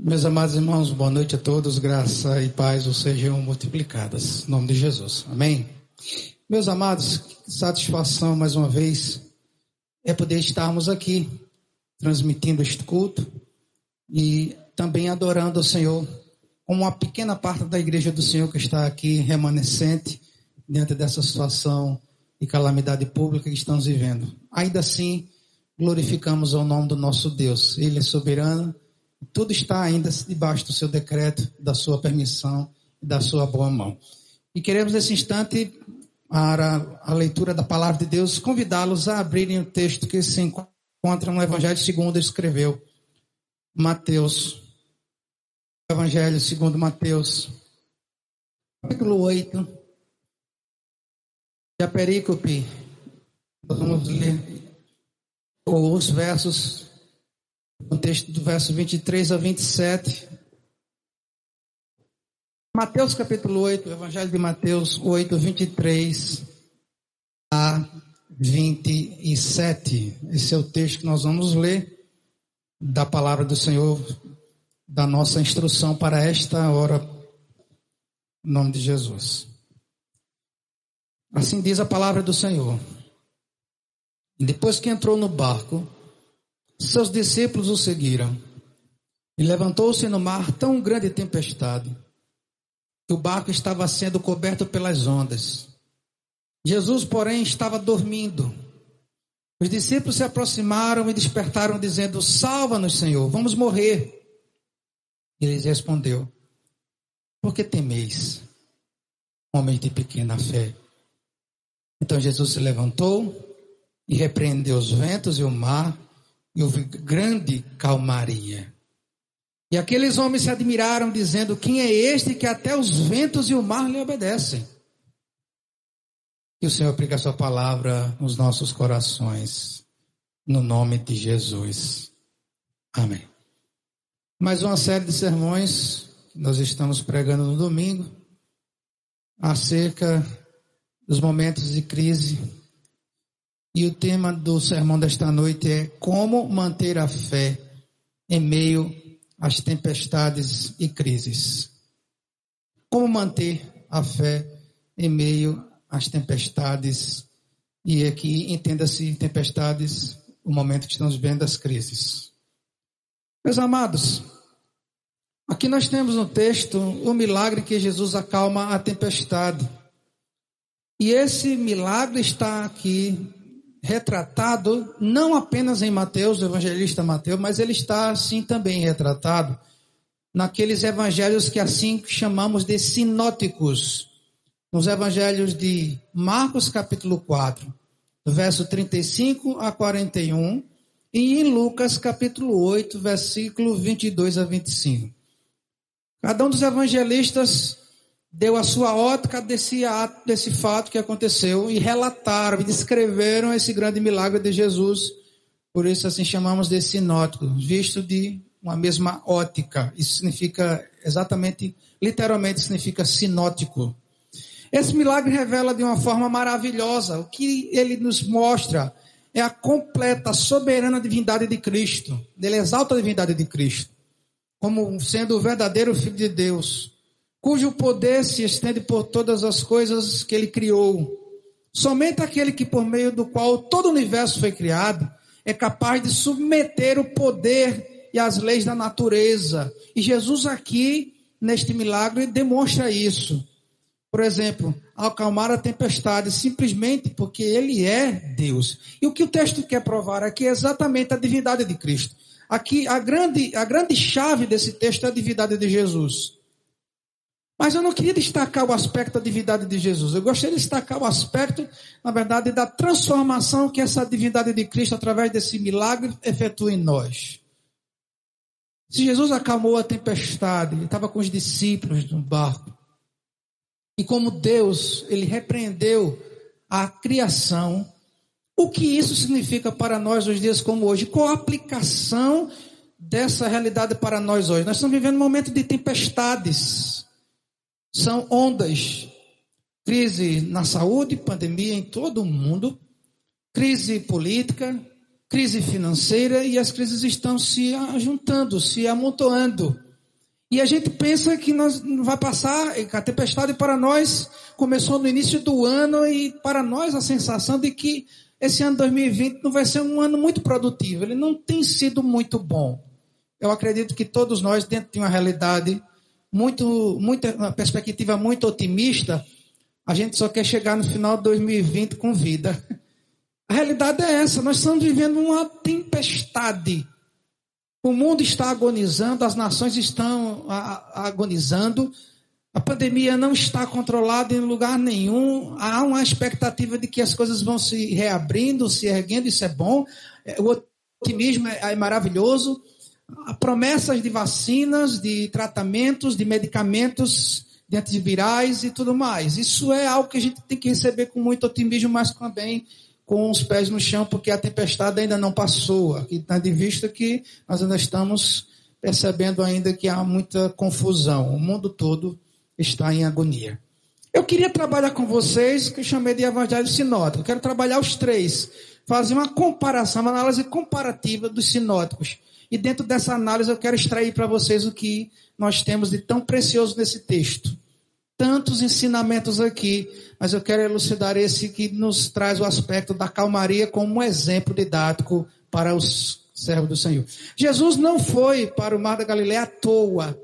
Meus amados irmãos, boa noite a todos, graça e paz os sejam multiplicadas. Em nome de Jesus. Amém. Meus amados, satisfação mais uma vez é poder estarmos aqui transmitindo este culto e também adorando o Senhor como uma pequena parte da igreja do Senhor que está aqui remanescente diante dessa situação de calamidade pública que estamos vivendo. Ainda assim, glorificamos o nome do nosso Deus. Ele é soberano tudo está ainda debaixo do seu decreto, da sua permissão e da sua boa mão. E queremos nesse instante, para a leitura da palavra de Deus, convidá-los a abrirem o texto que se encontra no Evangelho segundo escreveu Mateus. Evangelho segundo Mateus, capítulo 8. E a perícope, vamos ler os versos no texto do verso 23 a 27. Mateus capítulo 8, Evangelho de Mateus 8, 23 a 27. Esse é o texto que nós vamos ler da palavra do Senhor, da nossa instrução para esta hora, em nome de Jesus. Assim diz a palavra do Senhor. Depois que entrou no barco, seus discípulos o seguiram. E levantou-se no mar tão grande tempestade que o barco estava sendo coberto pelas ondas. Jesus, porém, estava dormindo. Os discípulos se aproximaram e despertaram, dizendo: Salva-nos, Senhor, vamos morrer. E ele respondeu: Por que temeis, homens de pequena fé? Então Jesus se levantou e repreendeu os ventos e o mar e houve grande calmaria. E aqueles homens se admiraram, dizendo: Quem é este que até os ventos e o mar lhe obedecem? Que o Senhor aplique a sua palavra nos nossos corações, no nome de Jesus. Amém. Mais uma série de sermões que nós estamos pregando no domingo acerca dos momentos de crise e o tema do sermão desta noite é como manter a fé em meio às tempestades e crises. Como manter a fé em meio às tempestades e aqui entenda-se tempestades, o momento que estamos vendo as crises. Meus amados, aqui nós temos no texto o milagre que Jesus acalma a tempestade. E esse milagre está aqui retratado não apenas em Mateus, o evangelista Mateus, mas ele está assim também retratado naqueles evangelhos que assim chamamos de sinóticos. Nos evangelhos de Marcos capítulo 4, verso 35 a 41, e em Lucas capítulo 8, versículo 22 a 25. Cada um dos evangelistas deu a sua ótica desse, ato, desse fato que aconteceu e relataram e descreveram esse grande milagre de Jesus. Por isso assim chamamos de sinótico, visto de uma mesma ótica. Isso significa exatamente, literalmente significa sinótico. Esse milagre revela de uma forma maravilhosa o que ele nos mostra é a completa, soberana divindade de Cristo. Ele exalta a divindade de Cristo como sendo o verdadeiro Filho de Deus cujo poder se estende por todas as coisas que ele criou. Somente aquele que, por meio do qual todo o universo foi criado, é capaz de submeter o poder e as leis da natureza. E Jesus, aqui, neste milagre, demonstra isso. Por exemplo, acalmar a tempestade simplesmente porque ele é Deus. E o que o texto quer provar aqui é exatamente a divindade de Cristo. Aqui, a grande, a grande chave desse texto é a divindade de Jesus. Mas eu não queria destacar o aspecto da divindade de Jesus. Eu gostaria de destacar o aspecto, na verdade, da transformação que essa divindade de Cristo, através desse milagre, efetua em nós. Se Jesus acalmou a tempestade, ele estava com os discípulos no barco. E como Deus, ele repreendeu a criação. O que isso significa para nós nos dias como hoje? Qual a aplicação dessa realidade para nós hoje? Nós estamos vivendo um momento de tempestades. São ondas. Crise na saúde, pandemia em todo o mundo, crise política, crise financeira e as crises estão se juntando, se amontoando. E a gente pensa que nós vai passar, a tempestade para nós começou no início do ano e para nós a sensação de que esse ano 2020 não vai ser um ano muito produtivo. Ele não tem sido muito bom. Eu acredito que todos nós, dentro de uma realidade muito, muito uma perspectiva muito otimista, a gente só quer chegar no final de 2020 com vida. A realidade é essa, nós estamos vivendo uma tempestade. O mundo está agonizando, as nações estão agonizando, a pandemia não está controlada em lugar nenhum. Há uma expectativa de que as coisas vão se reabrindo, se erguendo, isso é bom. É, o otimismo é, é maravilhoso. Há promessas de vacinas, de tratamentos, de medicamentos de antivirais e tudo mais. Isso é algo que a gente tem que receber com muito otimismo, mas também com os pés no chão, porque a tempestade ainda não passou. Aqui está de vista que nós ainda estamos percebendo ainda que há muita confusão. O mundo todo está em agonia. Eu queria trabalhar com vocês, que eu chamei de evangelho sinótico. Eu quero trabalhar os três, fazer uma comparação, uma análise comparativa dos sinóticos. E dentro dessa análise eu quero extrair para vocês o que nós temos de tão precioso nesse texto tantos ensinamentos aqui, mas eu quero elucidar esse que nos traz o aspecto da calmaria como um exemplo didático para os servos do Senhor. Jesus não foi para o Mar da Galileia à toa.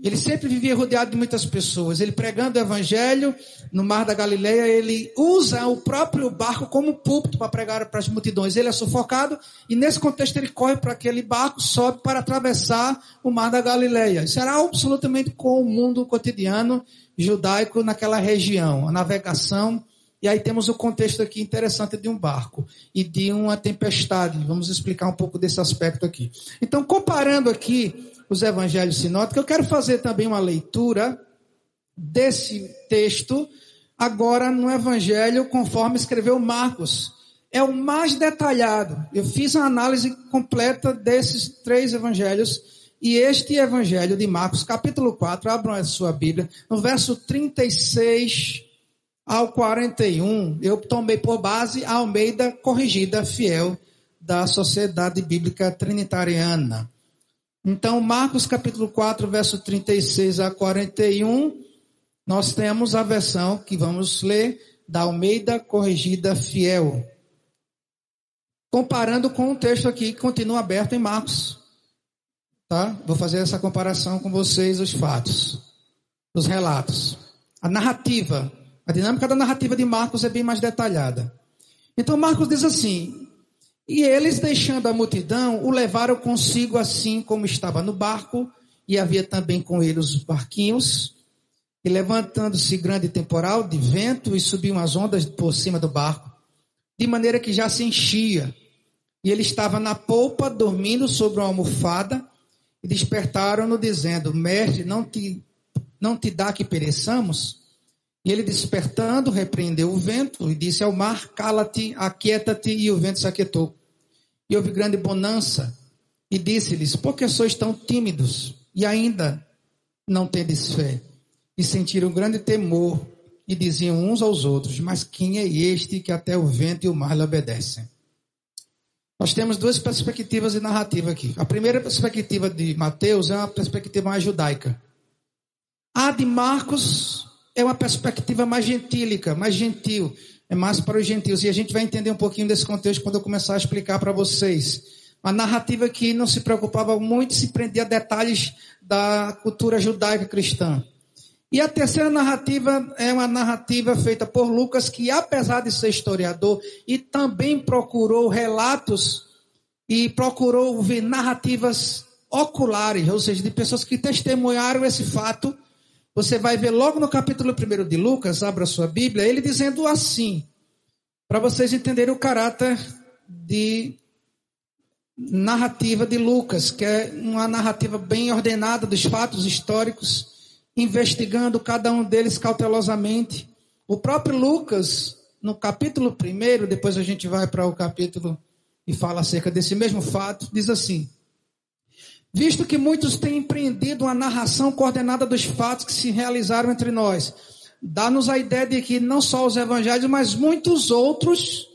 Ele sempre vivia rodeado de muitas pessoas. Ele pregando o evangelho no Mar da Galileia, ele usa o próprio barco como púlpito para pregar para as multidões. Ele é sufocado e nesse contexto ele corre para aquele barco, sobe para atravessar o Mar da Galileia. Isso era absolutamente comum do cotidiano judaico naquela região, a navegação. E aí temos o contexto aqui interessante de um barco e de uma tempestade. Vamos explicar um pouco desse aspecto aqui. Então, comparando aqui os evangelhos sinóticos, eu quero fazer também uma leitura desse texto agora no evangelho conforme escreveu Marcos. É o mais detalhado. Eu fiz uma análise completa desses três evangelhos e este evangelho de Marcos, capítulo 4, abram a sua Bíblia, no verso 36 ao 41, eu tomei por base a Almeida Corrigida Fiel da Sociedade Bíblica Trinitariana. Então, Marcos capítulo 4, verso 36 a 41, nós temos a versão que vamos ler da Almeida Corrigida Fiel. Comparando com o texto aqui que continua aberto em Marcos. Tá? Vou fazer essa comparação com vocês, os fatos, os relatos. A narrativa, a dinâmica da narrativa de Marcos é bem mais detalhada. Então, Marcos diz assim: e eles, deixando a multidão, o levaram consigo assim como estava no barco, e havia também com ele os barquinhos. E levantando-se grande temporal de vento, e subiam as ondas por cima do barco, de maneira que já se enchia. E ele estava na polpa, dormindo sobre uma almofada, e despertaram-no, dizendo: Mestre, não te, não te dá que pereçamos? E ele despertando, repreendeu o vento e disse ao mar: Cala-te, aquieta-te, e o vento se aquietou. E houve grande bonança. E disse-lhes: Por que sois tão tímidos e ainda não tendes fé? E sentiram grande temor e diziam uns aos outros: Mas quem é este que até o vento e o mar lhe obedecem? Nós temos duas perspectivas de narrativa aqui. A primeira perspectiva de Mateus é uma perspectiva mais judaica. A de Marcos é uma perspectiva mais gentílica, mais gentil é mais para os gentios. E a gente vai entender um pouquinho desse contexto quando eu começar a explicar para vocês. Uma narrativa que não se preocupava muito, se prendia a detalhes da cultura judaica cristã. E a terceira narrativa é uma narrativa feita por Lucas, que apesar de ser historiador, e também procurou relatos e procurou ver narrativas oculares, ou seja, de pessoas que testemunharam esse fato você vai ver logo no capítulo 1 de Lucas, abra sua Bíblia, ele dizendo assim, para vocês entenderem o caráter de narrativa de Lucas, que é uma narrativa bem ordenada dos fatos históricos, investigando cada um deles cautelosamente. O próprio Lucas, no capítulo 1, depois a gente vai para o capítulo e fala acerca desse mesmo fato, diz assim: Visto que muitos têm empreendido uma narração coordenada dos fatos que se realizaram entre nós, dá-nos a ideia de que não só os evangelhos, mas muitos outros,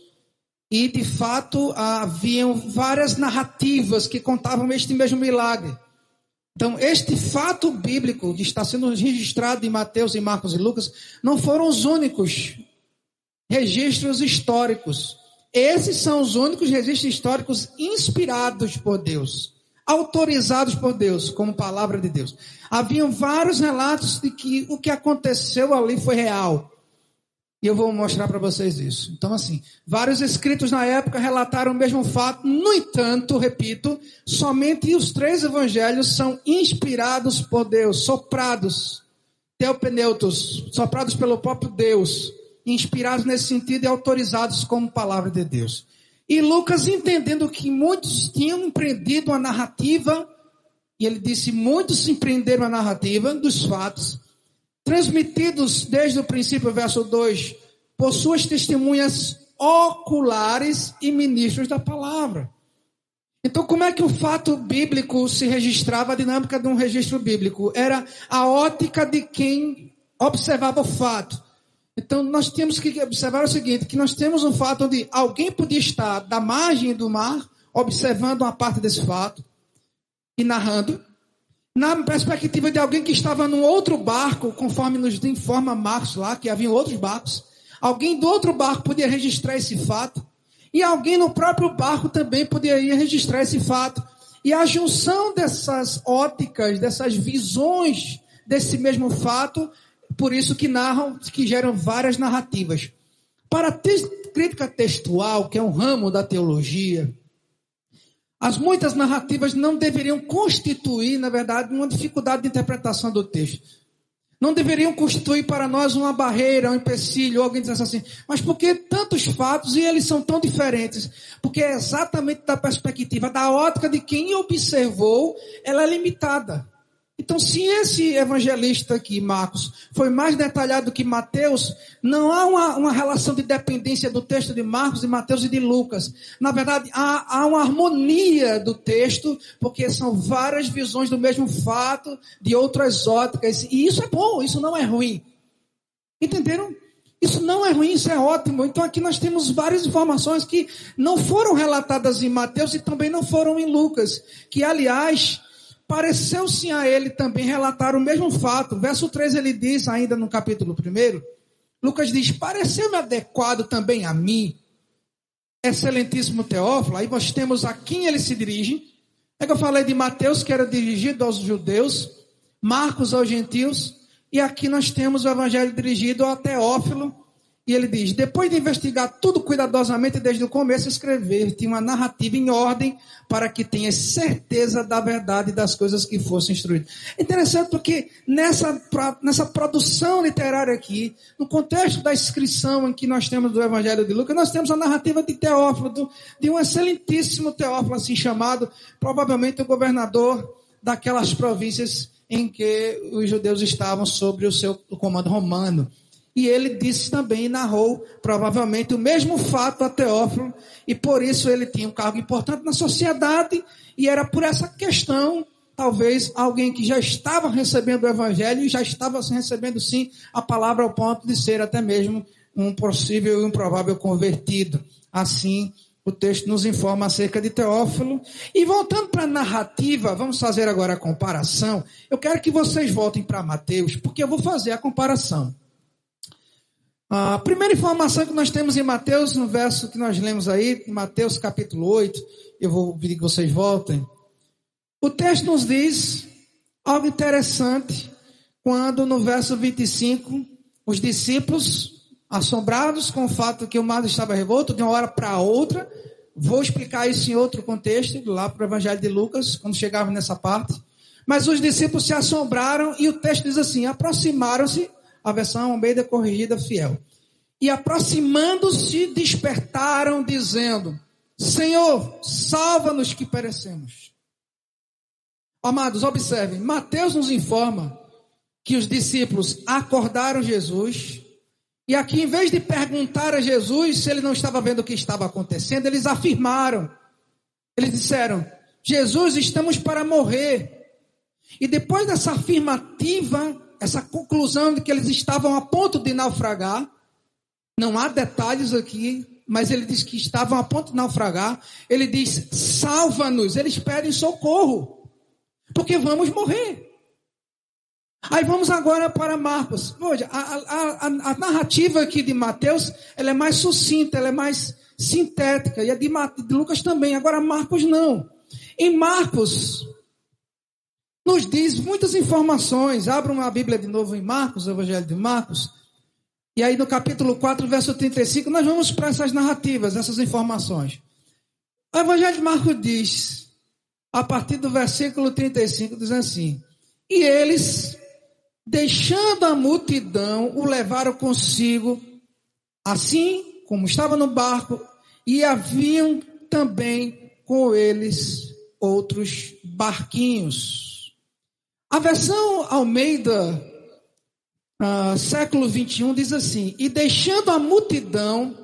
e de fato haviam várias narrativas que contavam este mesmo milagre. Então, este fato bíblico de estar sendo registrado em Mateus, e Marcos e Lucas não foram os únicos registros históricos. Esses são os únicos registros históricos inspirados por Deus, autorizados por Deus, como palavra de Deus. Haviam vários relatos de que o que aconteceu ali foi real. E eu vou mostrar para vocês isso. Então, assim, vários escritos na época relataram o mesmo fato. No entanto, repito, somente os três evangelhos são inspirados por Deus, soprados, teopeneutos, soprados pelo próprio Deus, inspirados nesse sentido e autorizados como palavra de Deus. E Lucas, entendendo que muitos tinham empreendido a narrativa, e ele disse: muitos empreenderam a narrativa dos fatos, transmitidos desde o princípio, verso 2, por suas testemunhas oculares e ministros da palavra. Então, como é que o fato bíblico se registrava, a dinâmica de um registro bíblico? Era a ótica de quem observava o fato. Então, nós temos que observar o seguinte: que nós temos um fato onde alguém podia estar da margem do mar, observando uma parte desse fato e narrando, na perspectiva de alguém que estava num outro barco, conforme nos informa Marcos lá, que havia outros barcos, alguém do outro barco podia registrar esse fato, e alguém no próprio barco também poderia registrar esse fato. E a junção dessas óticas, dessas visões desse mesmo fato, por isso que narram, que geram várias narrativas. Para a crítica textual, que é um ramo da teologia, as muitas narrativas não deveriam constituir, na verdade, uma dificuldade de interpretação do texto. Não deveriam constituir para nós uma barreira, um empecilho, alguém dissesse assim, mas por que tantos fatos e eles são tão diferentes? Porque é exatamente da perspectiva, da ótica de quem observou, ela é limitada. Então, se esse evangelista aqui, Marcos, foi mais detalhado que Mateus, não há uma, uma relação de dependência do texto de Marcos, de Mateus e de Lucas. Na verdade, há, há uma harmonia do texto, porque são várias visões do mesmo fato, de outras óticas. E isso é bom, isso não é ruim. Entenderam? Isso não é ruim, isso é ótimo. Então aqui nós temos várias informações que não foram relatadas em Mateus e também não foram em Lucas. Que, aliás, pareceu sim a ele também relatar o mesmo fato. Verso 3 ele diz, ainda no capítulo 1, Lucas diz: Pareceu-me adequado também a mim, excelentíssimo Teófilo. Aí nós temos a quem ele se dirige. É que eu falei de Mateus, que era dirigido aos judeus, Marcos aos gentios, e aqui nós temos o evangelho dirigido ao Teófilo, e ele diz: depois de investigar tudo cuidadosamente desde o começo, escrever tinha uma narrativa em ordem para que tenha certeza da verdade das coisas que fossem instruídas. Interessante porque nessa, nessa produção literária aqui, no contexto da inscrição em que nós temos do Evangelho de Lucas, nós temos a narrativa de Teófilo, de um excelentíssimo Teófilo, assim chamado, provavelmente o governador daquelas províncias em que os judeus estavam sob o seu comando romano. E ele disse também, narrou provavelmente o mesmo fato a Teófilo, e por isso ele tinha um cargo importante na sociedade, e era por essa questão, talvez alguém que já estava recebendo o evangelho e já estava recebendo sim a palavra ao ponto de ser até mesmo um possível e um provável convertido. Assim, o texto nos informa acerca de Teófilo. E voltando para a narrativa, vamos fazer agora a comparação. Eu quero que vocês voltem para Mateus, porque eu vou fazer a comparação. A primeira informação que nós temos em Mateus, no verso que nós lemos aí, em Mateus capítulo 8, eu vou pedir que vocês voltem. O texto nos diz algo interessante, quando no verso 25, os discípulos, assombrados com o fato que o mar estava revolto, de uma hora para outra, vou explicar isso em outro contexto, lá para o Evangelho de Lucas, quando chegava nessa parte. Mas os discípulos se assombraram e o texto diz assim: aproximaram-se a versão Almeida Corrigida Fiel. E aproximando-se, despertaram, dizendo: Senhor, salva-nos que perecemos. Amados, observem, Mateus nos informa que os discípulos acordaram Jesus, e aqui, em vez de perguntar a Jesus se ele não estava vendo o que estava acontecendo, eles afirmaram. Eles disseram: Jesus, estamos para morrer. E depois dessa afirmativa, essa conclusão de que eles estavam a ponto de naufragar. Não há detalhes aqui, mas ele diz que estavam a ponto de naufragar. Ele diz: salva-nos. Eles pedem socorro. Porque vamos morrer. Aí vamos agora para Marcos. Veja, a, a, a, a, narrativa aqui de Mateus, ela é mais sucinta, ela é mais sintética. E a de, de Lucas também. Agora Marcos não. Em Marcos, nos diz muitas informações. Abram a Bíblia de novo em Marcos, o Evangelho de Marcos. E aí no capítulo 4, verso 35, nós vamos para essas narrativas, essas informações. O Evangelho de Marcos diz, a partir do versículo 35, diz assim: E eles, deixando a multidão, o levaram consigo, assim como estava no barco, e haviam também com eles outros barquinhos. A versão Almeida, uh, século 21, diz assim: E deixando a multidão,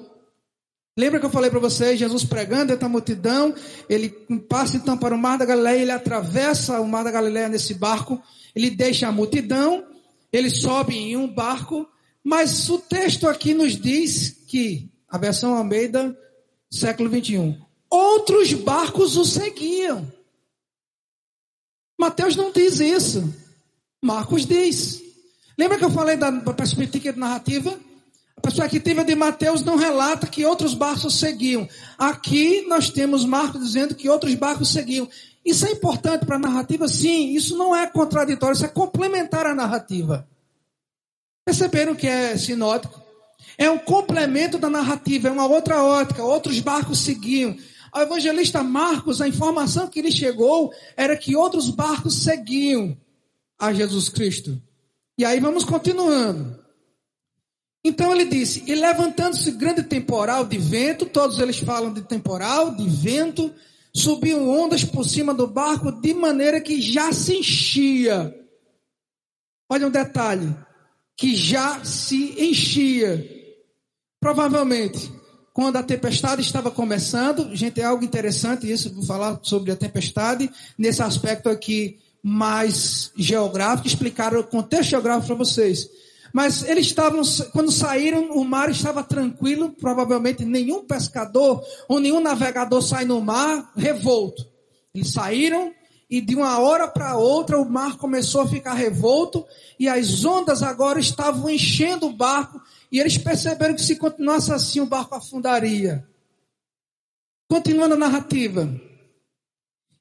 Lembra que eu falei para vocês, Jesus pregando entre a multidão, ele passa então para o Mar da Galileia, ele atravessa o Mar da Galileia nesse barco, ele deixa a multidão, ele sobe em um barco, mas o texto aqui nos diz que, a versão Almeida, século 21, outros barcos o seguiam. Mateus não diz isso, Marcos diz. Lembra que eu falei da perspectiva narrativa? A perspectiva de Mateus não relata que outros barcos seguiam. Aqui nós temos Marcos dizendo que outros barcos seguiam. Isso é importante para a narrativa? Sim, isso não é contraditório, isso é complementar a narrativa. Perceberam que é sinótico? É um complemento da narrativa, é uma outra ótica. Outros barcos seguiam. Ao evangelista Marcos, a informação que lhe chegou era que outros barcos seguiam a Jesus Cristo. E aí vamos continuando. Então ele disse: E levantando-se grande temporal de vento, todos eles falam de temporal, de vento, subiam ondas por cima do barco de maneira que já se enchia. Olha um detalhe: que já se enchia. Provavelmente, quando a tempestade estava começando, gente, é algo interessante isso, vou falar sobre a tempestade, nesse aspecto aqui mais geográfico, explicar o contexto geográfico para vocês. Mas eles estavam, quando saíram, o mar estava tranquilo, provavelmente nenhum pescador ou nenhum navegador sai no mar revolto. Eles saíram e de uma hora para outra o mar começou a ficar revolto e as ondas agora estavam enchendo o barco e eles perceberam que se continuasse assim o barco afundaria. Continuando a narrativa.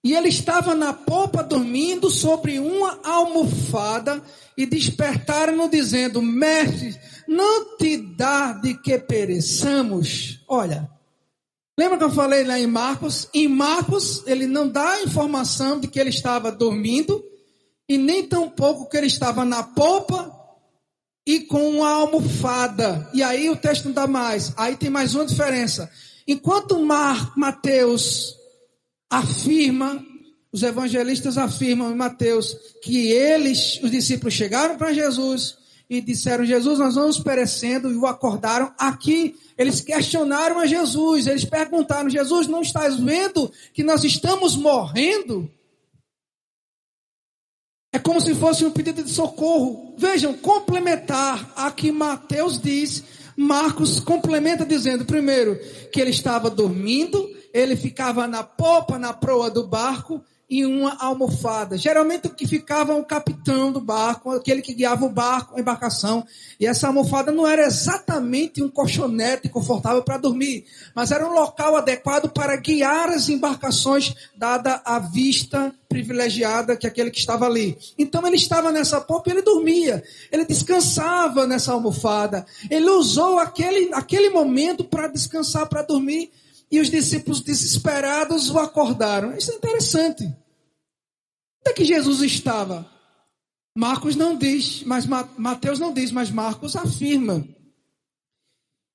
E ele estava na popa dormindo sobre uma almofada e despertaram-no dizendo: Mestre, não te dá de que pereçamos? Olha, lembra que eu falei lá em Marcos? Em Marcos, ele não dá a informação de que ele estava dormindo e nem tampouco que ele estava na popa e com uma almofada. E aí o texto não dá mais. Aí tem mais uma diferença. Enquanto Mar, Mateus afirma os evangelistas afirmam em Mateus que eles, os discípulos, chegaram para Jesus e disseram: Jesus, nós vamos perecendo, e o acordaram. Aqui, eles questionaram a Jesus, eles perguntaram: Jesus, não estás vendo que nós estamos morrendo? É como se fosse um pedido de socorro. Vejam, complementar a que Mateus diz, Marcos complementa dizendo, primeiro, que ele estava dormindo, ele ficava na popa, na proa do barco, e uma almofada. Geralmente o que ficava o capitão do barco, aquele que guiava o barco, a embarcação. E essa almofada não era exatamente um colchonete confortável para dormir, mas era um local adequado para guiar as embarcações, dada a vista privilegiada que aquele que estava ali. Então ele estava nessa popa e ele dormia. Ele descansava nessa almofada. Ele usou aquele, aquele momento para descansar, para dormir. E os discípulos desesperados o acordaram. Isso é interessante. Onde é que Jesus estava? Marcos não diz, mas Mateus não diz, mas Marcos afirma.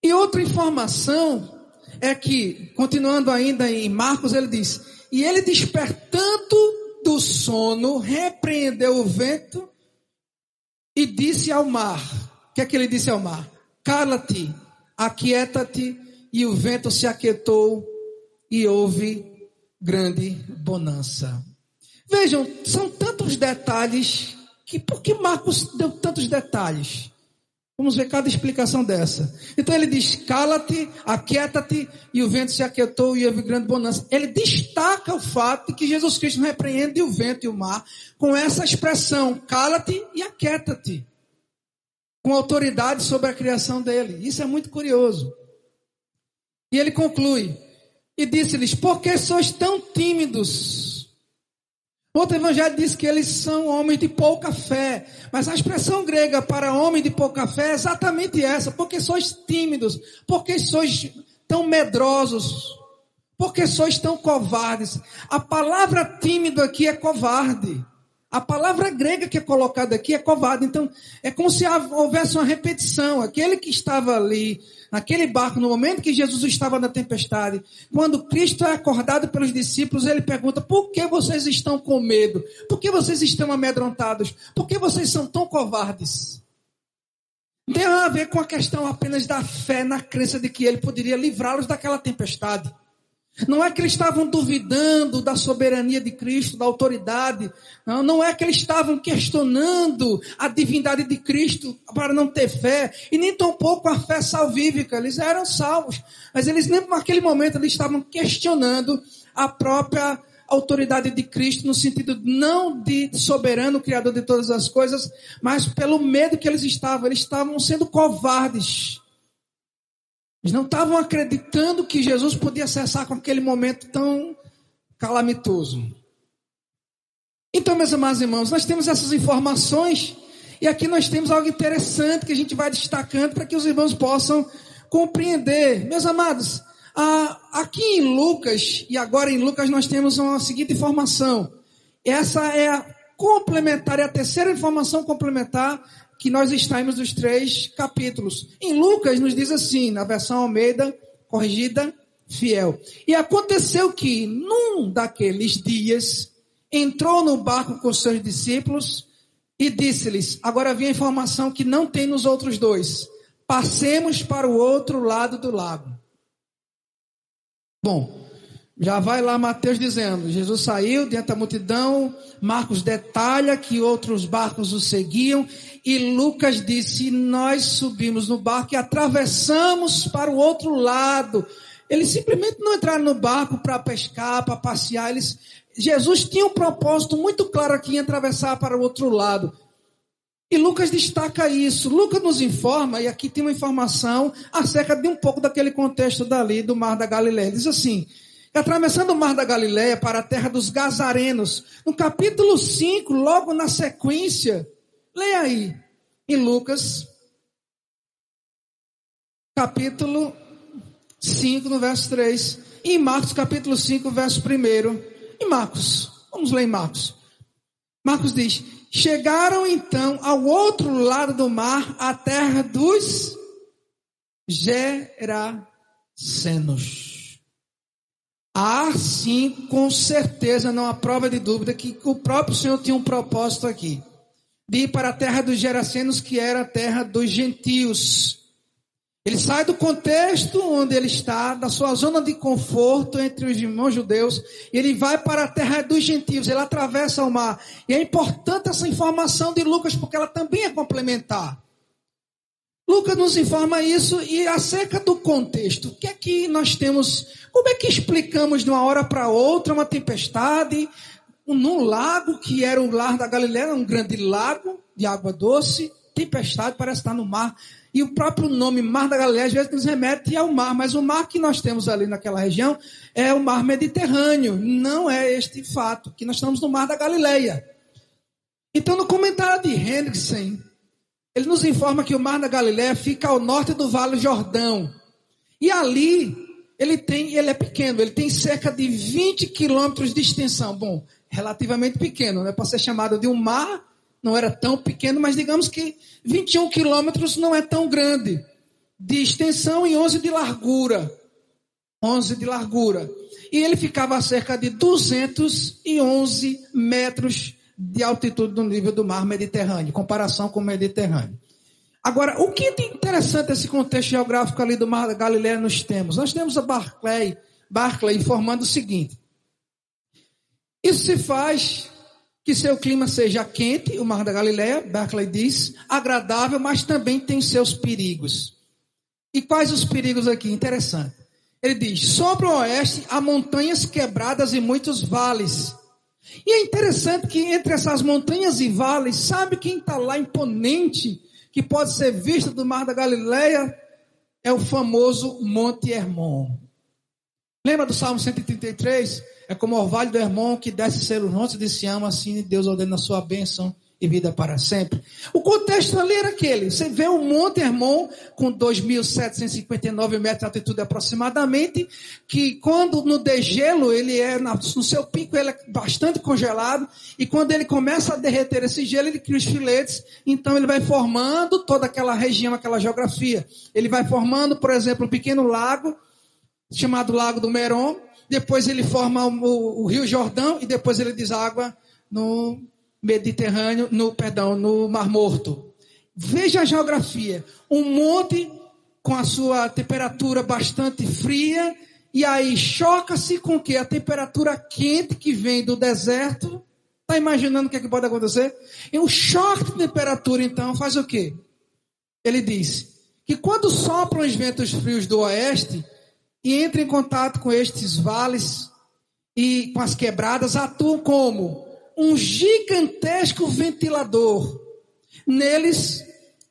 E outra informação é que, continuando ainda em Marcos, ele diz: E ele despertando do sono, repreendeu o vento e disse ao mar: O que é que ele disse ao mar? Cala-te, aquieta-te e o vento se aquietou e houve grande bonança. Vejam, são tantos detalhes que por que Marcos deu tantos detalhes? Vamos ver cada explicação dessa. Então ele diz: cala-te, aquieta-te, e o vento se aquietou e houve grande bonança. Ele destaca o fato de que Jesus Cristo repreende o vento e o mar com essa expressão: cala-te e aquieta-te. Com autoridade sobre a criação dele. Isso é muito curioso. E ele conclui: e disse-lhes: Por que sois tão tímidos? Outro evangelho diz que eles são homens de pouca fé. Mas a expressão grega para homem de pouca fé é exatamente essa. Porque sois tímidos. Porque sois tão medrosos. Porque sois tão covardes. A palavra tímido aqui é covarde. A palavra grega que é colocada aqui é covarde. Então, é como se houvesse uma repetição. Aquele que estava ali, naquele barco, no momento que Jesus estava na tempestade, quando Cristo é acordado pelos discípulos, ele pergunta: por que vocês estão com medo? Por que vocês estão amedrontados? Por que vocês são tão covardes? Não tem a ver com a questão apenas da fé na crença de que ele poderia livrá-los daquela tempestade. Não é que eles estavam duvidando da soberania de Cristo, da autoridade. Não, não é que eles estavam questionando a divindade de Cristo para não ter fé. E nem tampouco a fé salvífica. Eles eram salvos. Mas eles, nem naquele momento, eles estavam questionando a própria autoridade de Cristo, no sentido não de soberano, criador de todas as coisas, mas pelo medo que eles estavam. Eles estavam sendo covardes. Eles não estavam acreditando que Jesus podia cessar com aquele momento tão calamitoso. Então, meus amados irmãos, nós temos essas informações e aqui nós temos algo interessante que a gente vai destacando para que os irmãos possam compreender. Meus amados, aqui em Lucas, e agora em Lucas, nós temos uma seguinte informação. Essa é a complementar, é a terceira informação complementar que nós extraímos dos três capítulos. Em Lucas nos diz assim, na versão Almeida, corrigida, fiel. E aconteceu que, num daqueles dias, entrou no barco com seus discípulos e disse-lhes: Agora havia informação que não tem nos outros dois. Passemos para o outro lado do lago. Bom, já vai lá Mateus dizendo: Jesus saiu dentro da multidão, Marcos detalha que outros barcos o seguiam, e Lucas disse: Nós subimos no barco e atravessamos para o outro lado. Eles simplesmente não entraram no barco para pescar, para passear. Eles, Jesus tinha um propósito muito claro aqui em atravessar para o outro lado. E Lucas destaca isso. Lucas nos informa, e aqui tem uma informação acerca de um pouco daquele contexto dali do Mar da Galileia. Ele diz assim: atravessando o mar da Galiléia para a terra dos Gazarenos. No capítulo 5, logo na sequência, leia aí, em Lucas, capítulo 5, no verso 3. E em Marcos, capítulo 5, verso 1. Em Marcos, vamos ler em Marcos. Marcos diz: Chegaram então ao outro lado do mar, a terra dos Gerasenos. Há sim, com certeza, não há prova de dúvida que o próprio Senhor tinha um propósito aqui. De ir para a terra dos Gerasenos, que era a terra dos gentios. Ele sai do contexto onde ele está, da sua zona de conforto entre os irmãos judeus, e ele vai para a terra dos gentios, ele atravessa o mar. E é importante essa informação de Lucas, porque ela também é complementar. Lucas nos informa isso e acerca do contexto. O que é que nós temos? Como é que explicamos de uma hora para outra uma tempestade num lago que era o lar da Galileia, um grande lago de água doce, tempestade parece estar no mar. E o próprio nome Mar da Galileia às vezes nos remete ao mar, mas o mar que nós temos ali naquela região é o mar Mediterrâneo, não é este fato, que nós estamos no Mar da Galileia. Então, no comentário de Hendrickson, ele nos informa que o Mar da Galiléia fica ao norte do Vale Jordão. E ali, ele tem, ele é pequeno, ele tem cerca de 20 quilômetros de extensão. Bom, relativamente pequeno, né? Para ser chamado de um mar, não era tão pequeno, mas digamos que 21 quilômetros não é tão grande. De extensão e 11 de largura. 11 de largura. E ele ficava a cerca de 211 metros de altitude do nível do mar Mediterrâneo, em comparação com o Mediterrâneo. Agora, o que é interessante esse contexto geográfico ali do Mar da Galileia nós temos? Nós temos a Barclay, Barclay informando o seguinte. Isso se faz que seu clima seja quente, o Mar da Galileia, Berkeley diz, agradável, mas também tem seus perigos. E quais os perigos aqui? Interessante. Ele diz: sobre o oeste há montanhas quebradas e muitos vales. E é interessante que entre essas montanhas e vales, sabe quem está lá imponente, que pode ser visto do Mar da Galileia? É o famoso Monte Hermon. Lembra do Salmo 133? É como o orvalho do Hermon que desce ser os montes de Sião, assim Deus ordena a sua bênção e vida para sempre. O contexto ali era aquele. Você vê o Monte Hermon com 2.759 metros de altitude aproximadamente, que quando no degelo, ele é, no seu pico, ele é bastante congelado, e quando ele começa a derreter esse gelo, ele cria os filetes, então ele vai formando toda aquela região, aquela geografia. Ele vai formando, por exemplo, um pequeno lago, chamado Lago do Meron, depois ele forma o, o Rio Jordão, e depois ele deságua no Mediterrâneo, no perdão, no Mar Morto. Veja a geografia. Um monte com a sua temperatura bastante fria e aí choca-se com que a temperatura quente que vem do deserto. Está imaginando o que, é que pode acontecer? E um choque de temperatura, então, faz o quê? Ele diz que quando sopram os ventos frios do oeste e entram em contato com estes vales e com as quebradas, atuam como um gigantesco ventilador. Neles,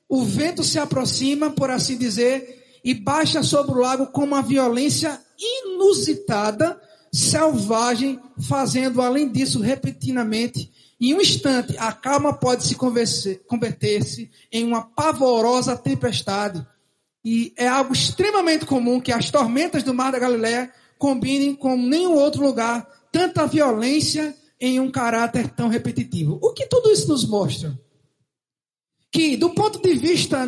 o vento se aproxima, por assim dizer, e baixa sobre o lago com uma violência inusitada, selvagem, fazendo, além disso, repentinamente, em um instante, a calma pode se converter-se em uma pavorosa tempestade. E é algo extremamente comum que as tormentas do Mar da Galileia combinem com nenhum outro lugar tanta violência em um caráter tão repetitivo. O que tudo isso nos mostra? Que, do ponto de vista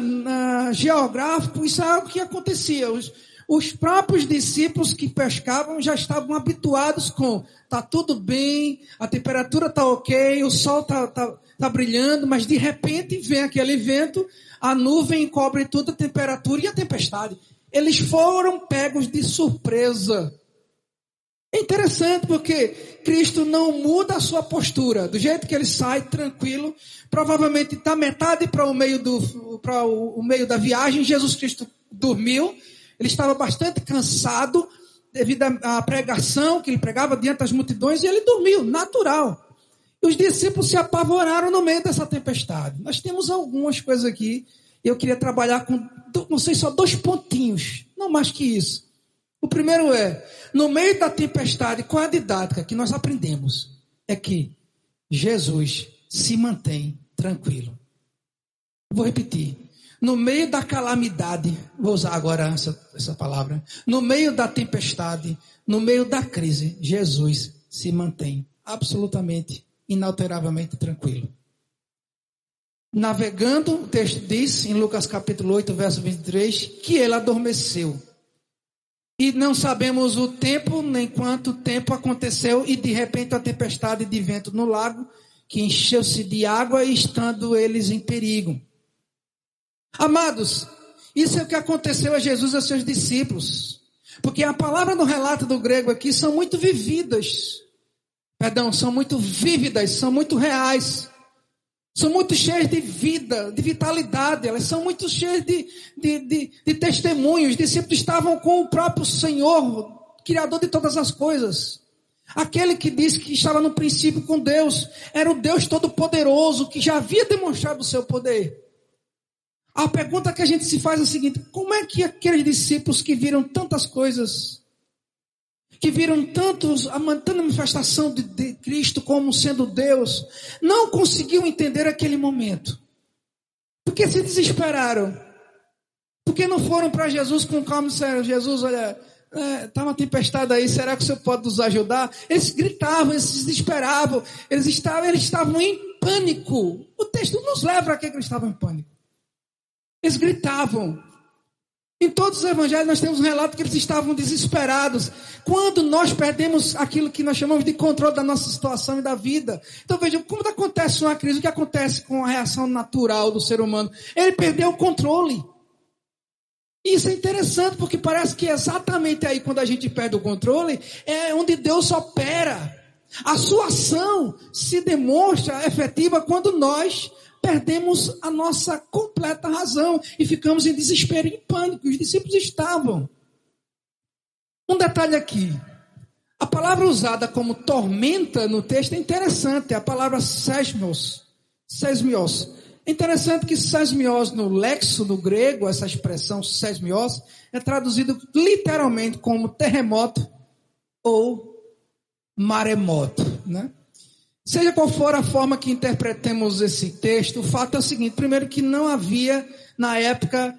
geográfico, isso é algo que acontecia. Os, os próprios discípulos que pescavam já estavam habituados com tá tudo bem, a temperatura tá ok, o sol tá, tá, tá brilhando, mas de repente vem aquele vento, a nuvem cobre toda a temperatura e a tempestade. Eles foram pegos de surpresa. É interessante porque Cristo não muda a sua postura. Do jeito que ele sai, tranquilo, provavelmente está metade para o meio do para o, meio da viagem. Jesus Cristo dormiu. Ele estava bastante cansado devido à pregação que ele pregava diante das multidões e ele dormiu, natural. E os discípulos se apavoraram no meio dessa tempestade. Nós temos algumas coisas aqui. Eu queria trabalhar com, não sei, só dois pontinhos, não mais que isso. O primeiro é, no meio da tempestade, qual é a didática que nós aprendemos? É que Jesus se mantém tranquilo. Vou repetir. No meio da calamidade, vou usar agora essa, essa palavra. No meio da tempestade, no meio da crise, Jesus se mantém absolutamente, inalteravelmente tranquilo. Navegando, o texto diz, em Lucas capítulo 8, verso 23, que ele adormeceu. E não sabemos o tempo, nem quanto tempo aconteceu, e de repente a tempestade de vento no lago, que encheu-se de água, estando eles em perigo. Amados, isso é o que aconteceu a Jesus e a seus discípulos. Porque a palavra no relato do grego aqui são muito vividas. Perdão, são muito vívidas, são muito reais são muito cheias de vida, de vitalidade, elas são muito cheias de, de, de, de testemunhos. Os discípulos estavam com o próprio Senhor, Criador de todas as coisas. Aquele que disse que estava no princípio com Deus, era o Deus Todo-Poderoso, que já havia demonstrado o seu poder. A pergunta que a gente se faz é a seguinte: como é que aqueles discípulos que viram tantas coisas que viram tantos, a manifestação de, de Cristo como sendo Deus, não conseguiam entender aquele momento. Porque se desesperaram. Porque não foram para Jesus com calma e disseram, Jesus, olha, está é, tá uma tempestade aí, será que o Senhor pode nos ajudar? Eles gritavam, eles se desesperavam, eles estavam, eles estavam em pânico. O texto nos leva a que eles estavam em pânico. Eles gritavam, em todos os evangelhos nós temos um relato que eles estavam desesperados. Quando nós perdemos aquilo que nós chamamos de controle da nossa situação e da vida. Então vejam, como acontece uma crise, o que acontece com a reação natural do ser humano? Ele perdeu o controle. Isso é interessante porque parece que exatamente aí quando a gente perde o controle é onde Deus opera. A sua ação se demonstra efetiva quando nós perdemos a nossa completa razão e ficamos em desespero e em pânico. Os discípulos estavam. Um detalhe aqui. A palavra usada como tormenta no texto é interessante, a palavra sesmos. Sesmios. É interessante que sesmios no lexo no grego, essa expressão sesmios, é traduzido literalmente como terremoto ou maremoto, né? Seja qual for a forma que interpretemos esse texto, o fato é o seguinte: primeiro, que não havia, na época,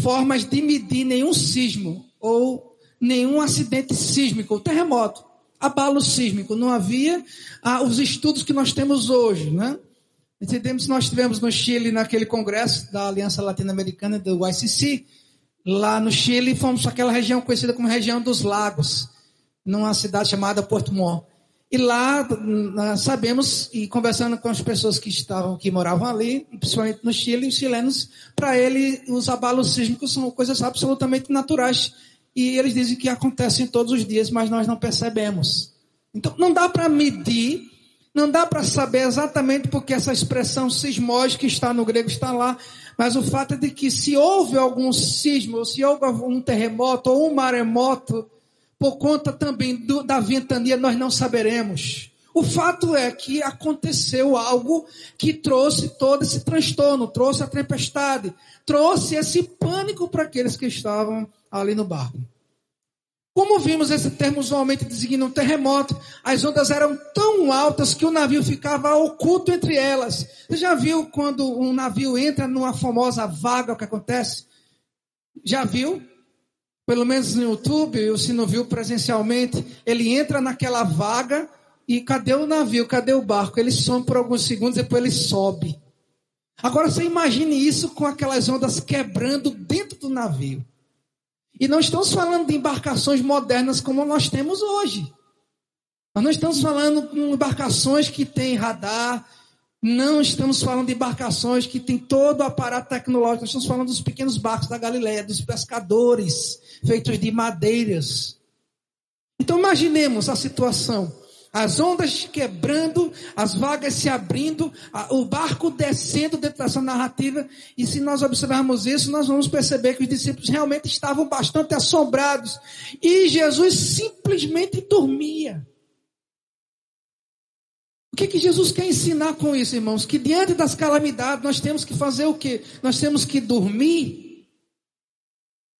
formas de medir nenhum sismo ou nenhum acidente sísmico, terremoto, abalo sísmico. Não havia ah, os estudos que nós temos hoje, né? Entendemos nós tivemos no Chile, naquele congresso da Aliança Latino-Americana, do ICC, lá no Chile, fomos para aquela região conhecida como região dos lagos, numa cidade chamada Porto Mont. E lá sabemos, e conversando com as pessoas que estavam, que moravam ali, principalmente no Chile, os chilenos, para ele os abalos sísmicos são coisas absolutamente naturais e eles dizem que acontecem todos os dias, mas nós não percebemos. Então, não dá para medir, não dá para saber exatamente porque essa expressão sismóide que está no grego está lá, mas o fato é de que se houve algum sismo, ou se houve um terremoto ou um maremoto, por conta também do, da ventania, nós não saberemos. O fato é que aconteceu algo que trouxe todo esse transtorno, trouxe a tempestade, trouxe esse pânico para aqueles que estavam ali no barco. Como vimos, esse termo usualmente designa um terremoto. As ondas eram tão altas que o navio ficava oculto entre elas. Você já viu quando um navio entra numa famosa vaga, o que acontece? Já viu? Pelo menos no YouTube, ou se não viu presencialmente, ele entra naquela vaga e cadê o navio? Cadê o barco? Ele some por alguns segundos, depois ele sobe. Agora você imagine isso com aquelas ondas quebrando dentro do navio. E não estamos falando de embarcações modernas como nós temos hoje. Nós não estamos falando de embarcações que têm radar, não estamos falando de embarcações que têm todo o aparato tecnológico, nós estamos falando dos pequenos barcos da Galileia, dos pescadores, feitos de madeiras. Então imaginemos a situação as ondas quebrando, as vagas se abrindo, o barco descendo dentro dessa narrativa. E se nós observarmos isso, nós vamos perceber que os discípulos realmente estavam bastante assombrados. E Jesus simplesmente dormia. O que, que Jesus quer ensinar com isso, irmãos? Que diante das calamidades nós temos que fazer o quê? Nós temos que dormir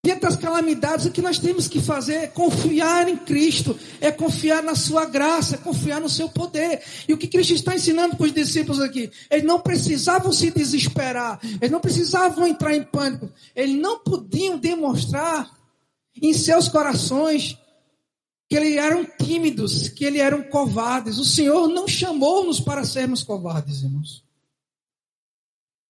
Diante das calamidades, o que nós temos que fazer é confiar em Cristo, é confiar na Sua graça, é confiar no Seu poder. E o que Cristo está ensinando para os discípulos aqui? Eles não precisavam se desesperar, eles não precisavam entrar em pânico, eles não podiam demonstrar em seus corações que eles eram tímidos, que eles eram covardes. O Senhor não chamou-nos para sermos covardes, irmãos.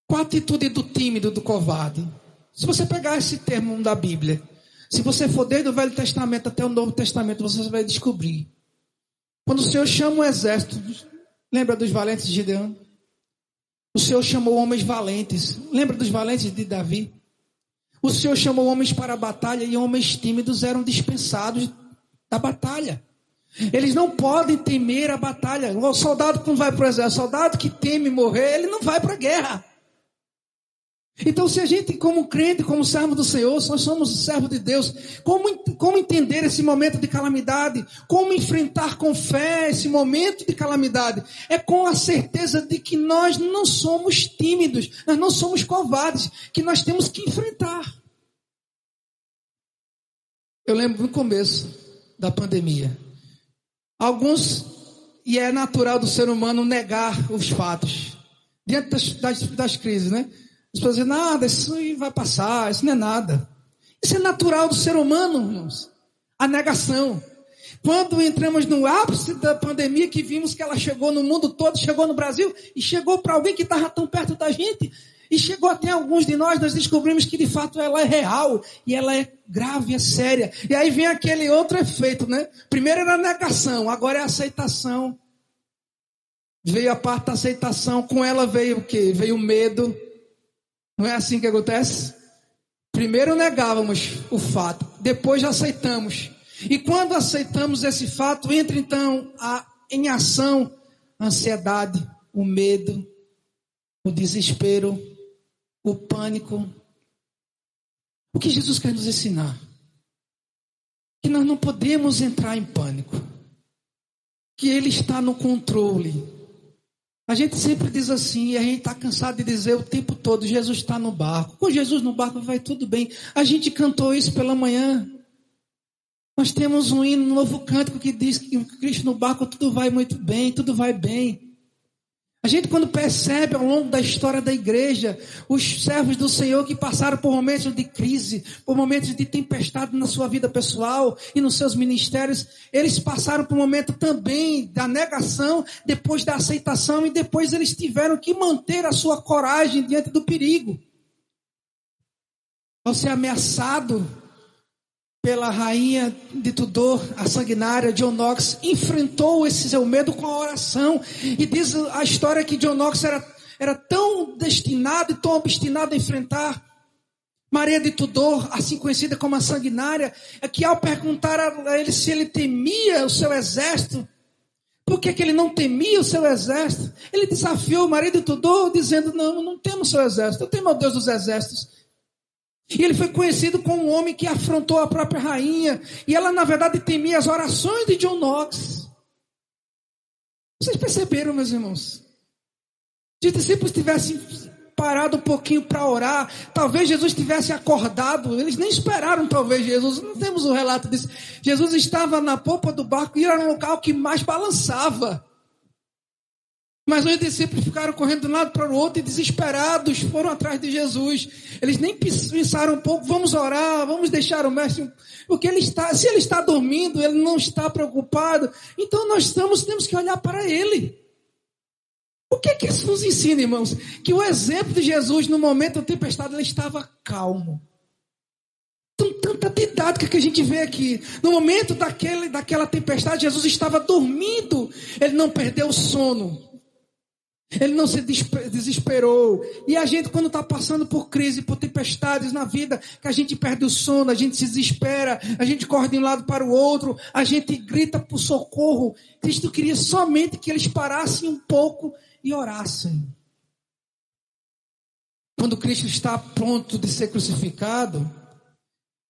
Qual a atitude do tímido, do covarde? Se você pegar esse termo da Bíblia, se você for desde o Velho Testamento até o Novo Testamento, você vai descobrir. Quando o Senhor chama o exército, lembra dos valentes de Gideão? O Senhor chamou homens valentes. Lembra dos valentes de Davi? O Senhor chamou homens para a batalha e homens tímidos eram dispensados da batalha. Eles não podem temer a batalha. O soldado que não vai para o exército, o soldado que teme morrer, ele não vai para a guerra. Então, se a gente, como crente, como servo do Senhor, nós somos servo de Deus, como, como entender esse momento de calamidade? Como enfrentar com fé esse momento de calamidade? É com a certeza de que nós não somos tímidos, nós não somos covardes, que nós temos que enfrentar. Eu lembro no começo da pandemia, alguns, e é natural do ser humano negar os fatos, diante das, das, das crises, né? As pessoas dizem, nada, isso vai passar, isso não é nada. Isso é natural do ser humano, irmãos. A negação. Quando entramos no ápice da pandemia, que vimos que ela chegou no mundo todo, chegou no Brasil, e chegou para alguém que estava tão perto da gente, e chegou até alguns de nós, nós descobrimos que de fato ela é real, e ela é grave, é séria. E aí vem aquele outro efeito, né? Primeiro era a negação, agora é a aceitação. Veio a parte da aceitação, com ela veio o quê? Veio o medo, não é assim que acontece? Primeiro negávamos o fato, depois aceitamos. E quando aceitamos esse fato, entra então a em ação a ansiedade, o medo, o desespero, o pânico. O que Jesus quer nos ensinar? Que nós não podemos entrar em pânico. Que Ele está no controle. A gente sempre diz assim, e a gente está cansado de dizer o tempo todo: Jesus está no barco. Com Jesus no barco vai tudo bem. A gente cantou isso pela manhã. Nós temos um hino, um novo cântico que diz que Cristo no barco tudo vai muito bem, tudo vai bem. A gente, quando percebe ao longo da história da igreja, os servos do Senhor que passaram por momentos de crise, por momentos de tempestade na sua vida pessoal e nos seus ministérios, eles passaram por um momento também da negação, depois da aceitação, e depois eles tiveram que manter a sua coragem diante do perigo. Ao ser ameaçado pela rainha de Tudor, a sanguinária John Knox, enfrentou esse seu medo com a oração. E diz a história que John Knox era, era tão destinado e tão obstinado a enfrentar Maria de Tudor, assim conhecida como a sanguinária, é que ao perguntar a ele se ele temia o seu exército, por que, que ele não temia o seu exército? Ele desafiou Maria de Tudor, dizendo: Não, não temo o seu exército, eu temo o Deus dos exércitos. E ele foi conhecido como um homem que afrontou a própria rainha. E ela, na verdade, temia as orações de John Knox. Vocês perceberam, meus irmãos? Se os discípulos tivessem parado um pouquinho para orar, talvez Jesus tivesse acordado. Eles nem esperaram, talvez, Jesus. Não temos o um relato disso. Jesus estava na popa do barco e era um local que mais balançava. Mas os discípulos ficaram correndo de um lado para o outro e desesperados foram atrás de Jesus. Eles nem pensaram um pouco, vamos orar, vamos deixar o mestre. Porque ele está, se ele está dormindo, ele não está preocupado. Então nós estamos, temos que olhar para ele. O que, é que isso nos ensina, irmãos? Que o exemplo de Jesus no momento da tempestade, ele estava calmo. Então, tanta didática que a gente vê aqui. No momento daquele, daquela tempestade, Jesus estava dormindo. Ele não perdeu o sono. Ele não se desesperou. E a gente, quando está passando por crise, por tempestades na vida, que a gente perde o sono, a gente se desespera, a gente corre de um lado para o outro, a gente grita por socorro. Cristo queria somente que eles parassem um pouco e orassem. Quando Cristo está pronto de ser crucificado,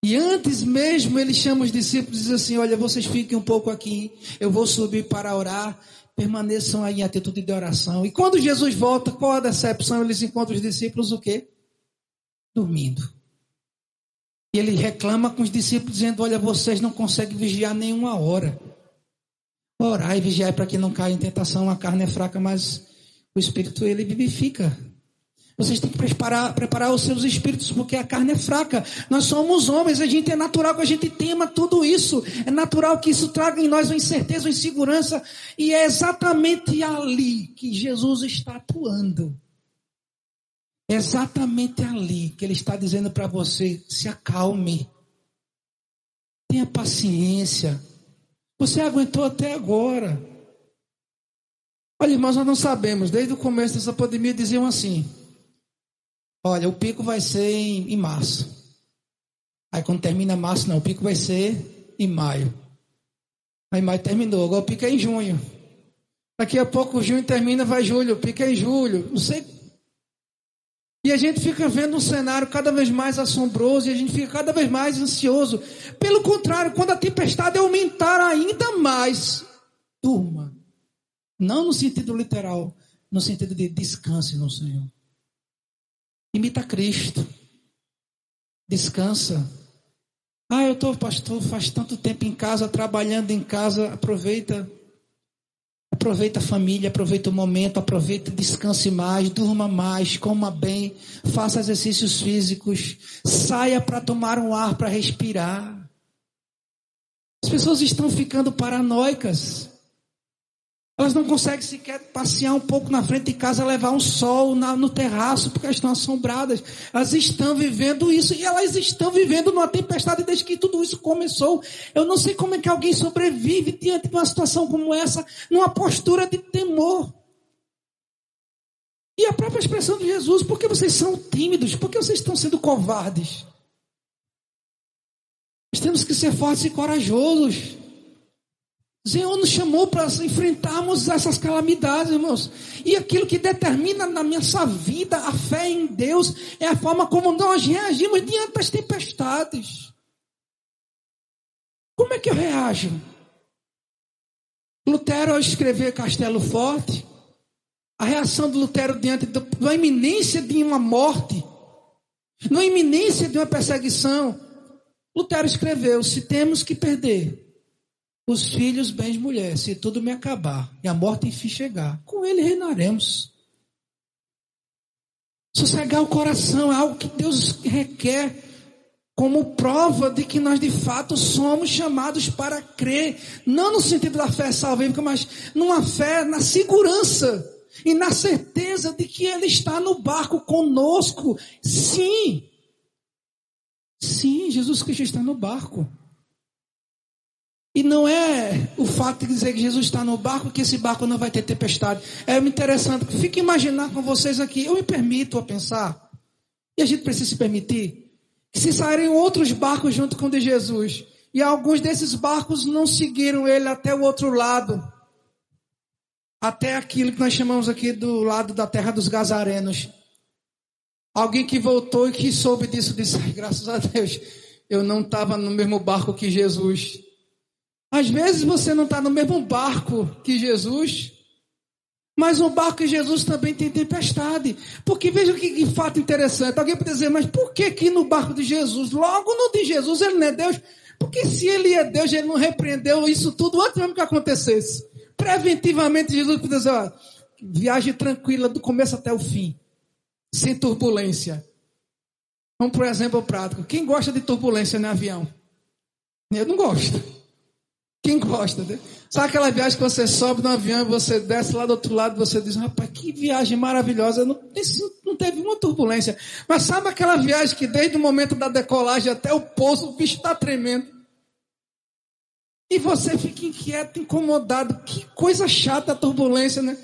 e antes mesmo ele chama os discípulos e diz assim: Olha, vocês fiquem um pouco aqui, eu vou subir para orar permaneçam aí em atitude de oração. E quando Jesus volta, qual a decepção? Eles encontram os discípulos o quê? Dormindo. E ele reclama com os discípulos, dizendo: Olha, vocês não conseguem vigiar nenhuma hora. Orar e vigiar para que não caia em tentação. A carne é fraca, mas o espírito ele vivifica. Vocês têm que preparar, preparar os seus espíritos, porque a carne é fraca. Nós somos homens, a gente é natural que a gente tema tudo isso. É natural que isso traga em nós uma incerteza, uma insegurança. E é exatamente ali que Jesus está atuando. É exatamente ali que Ele está dizendo para você: se acalme. Tenha paciência. Você aguentou até agora. Olha, irmãos, nós não sabemos. Desde o começo dessa pandemia diziam assim: Olha, o pico vai ser em, em março. Aí quando termina março, não, o pico vai ser em maio. Aí maio terminou, agora o pico é em junho. Daqui a pouco junho termina, vai julho, o pico é em julho. Não sei. E a gente fica vendo um cenário cada vez mais assombroso e a gente fica cada vez mais ansioso. Pelo contrário, quando a tempestade aumentar ainda mais, turma. Não no sentido literal, no sentido de descanse no Senhor. Imita Cristo. Descansa. Ah, eu estou, pastor, faz tanto tempo em casa, trabalhando em casa. Aproveita. Aproveita a família, aproveita o momento, aproveita, descanse mais, durma mais, coma bem, faça exercícios físicos, saia para tomar um ar, para respirar. As pessoas estão ficando paranoicas. Elas não conseguem sequer passear um pouco na frente de casa, levar um sol na, no terraço, porque elas estão assombradas. Elas estão vivendo isso e elas estão vivendo numa tempestade desde que tudo isso começou. Eu não sei como é que alguém sobrevive diante de uma situação como essa, numa postura de temor. E a própria expressão de Jesus, por que vocês são tímidos? Por que vocês estão sendo covardes? Nós temos que ser fortes e corajosos. O Senhor nos chamou para enfrentarmos essas calamidades, irmãos. E aquilo que determina na nossa vida a fé em Deus é a forma como nós reagimos diante das tempestades. Como é que eu reajo? Lutero, ao escrever Castelo Forte, a reação do Lutero diante da iminência de uma morte, na iminência de uma perseguição, Lutero escreveu: se temos que perder os filhos, bens, mulher, se tudo me acabar e a morte enfim chegar, com ele reinaremos. Sossegar o coração é algo que Deus requer como prova de que nós de fato somos chamados para crer, não no sentido da fé salvífica, mas numa fé na segurança e na certeza de que Ele está no barco conosco. Sim, sim, Jesus Cristo está no barco. E não é o fato de dizer que Jesus está no barco que esse barco não vai ter tempestade. É interessante. Fique imaginar com vocês aqui. Eu me permito a pensar. E a gente precisa se permitir. Que se saírem outros barcos junto com o de Jesus. E alguns desses barcos não seguiram ele até o outro lado. Até aquilo que nós chamamos aqui do lado da terra dos Gazarenos. Alguém que voltou e que soube disso disse: graças a Deus, eu não estava no mesmo barco que Jesus. Às vezes você não está no mesmo barco que Jesus, mas o barco de Jesus também tem tempestade. Porque veja que, que fato interessante. Alguém pode dizer, mas por que aqui no barco de Jesus? Logo no de Jesus ele não é Deus. Porque se ele é Deus, ele não repreendeu isso tudo antes mesmo que acontecesse. Preventivamente Jesus pode dizer, ó, viagem tranquila do começo até o fim. Sem turbulência. Vamos por exemplo prático. Quem gosta de turbulência no avião? Eu não gosto. Quem gosta? Né? Sabe aquela viagem que você sobe no avião e você desce lá do outro lado você diz, rapaz, que viagem maravilhosa. Não, não teve uma turbulência. Mas sabe aquela viagem que desde o momento da decolagem até o pouso, o bicho está tremendo. E você fica inquieto, incomodado. Que coisa chata a turbulência, né?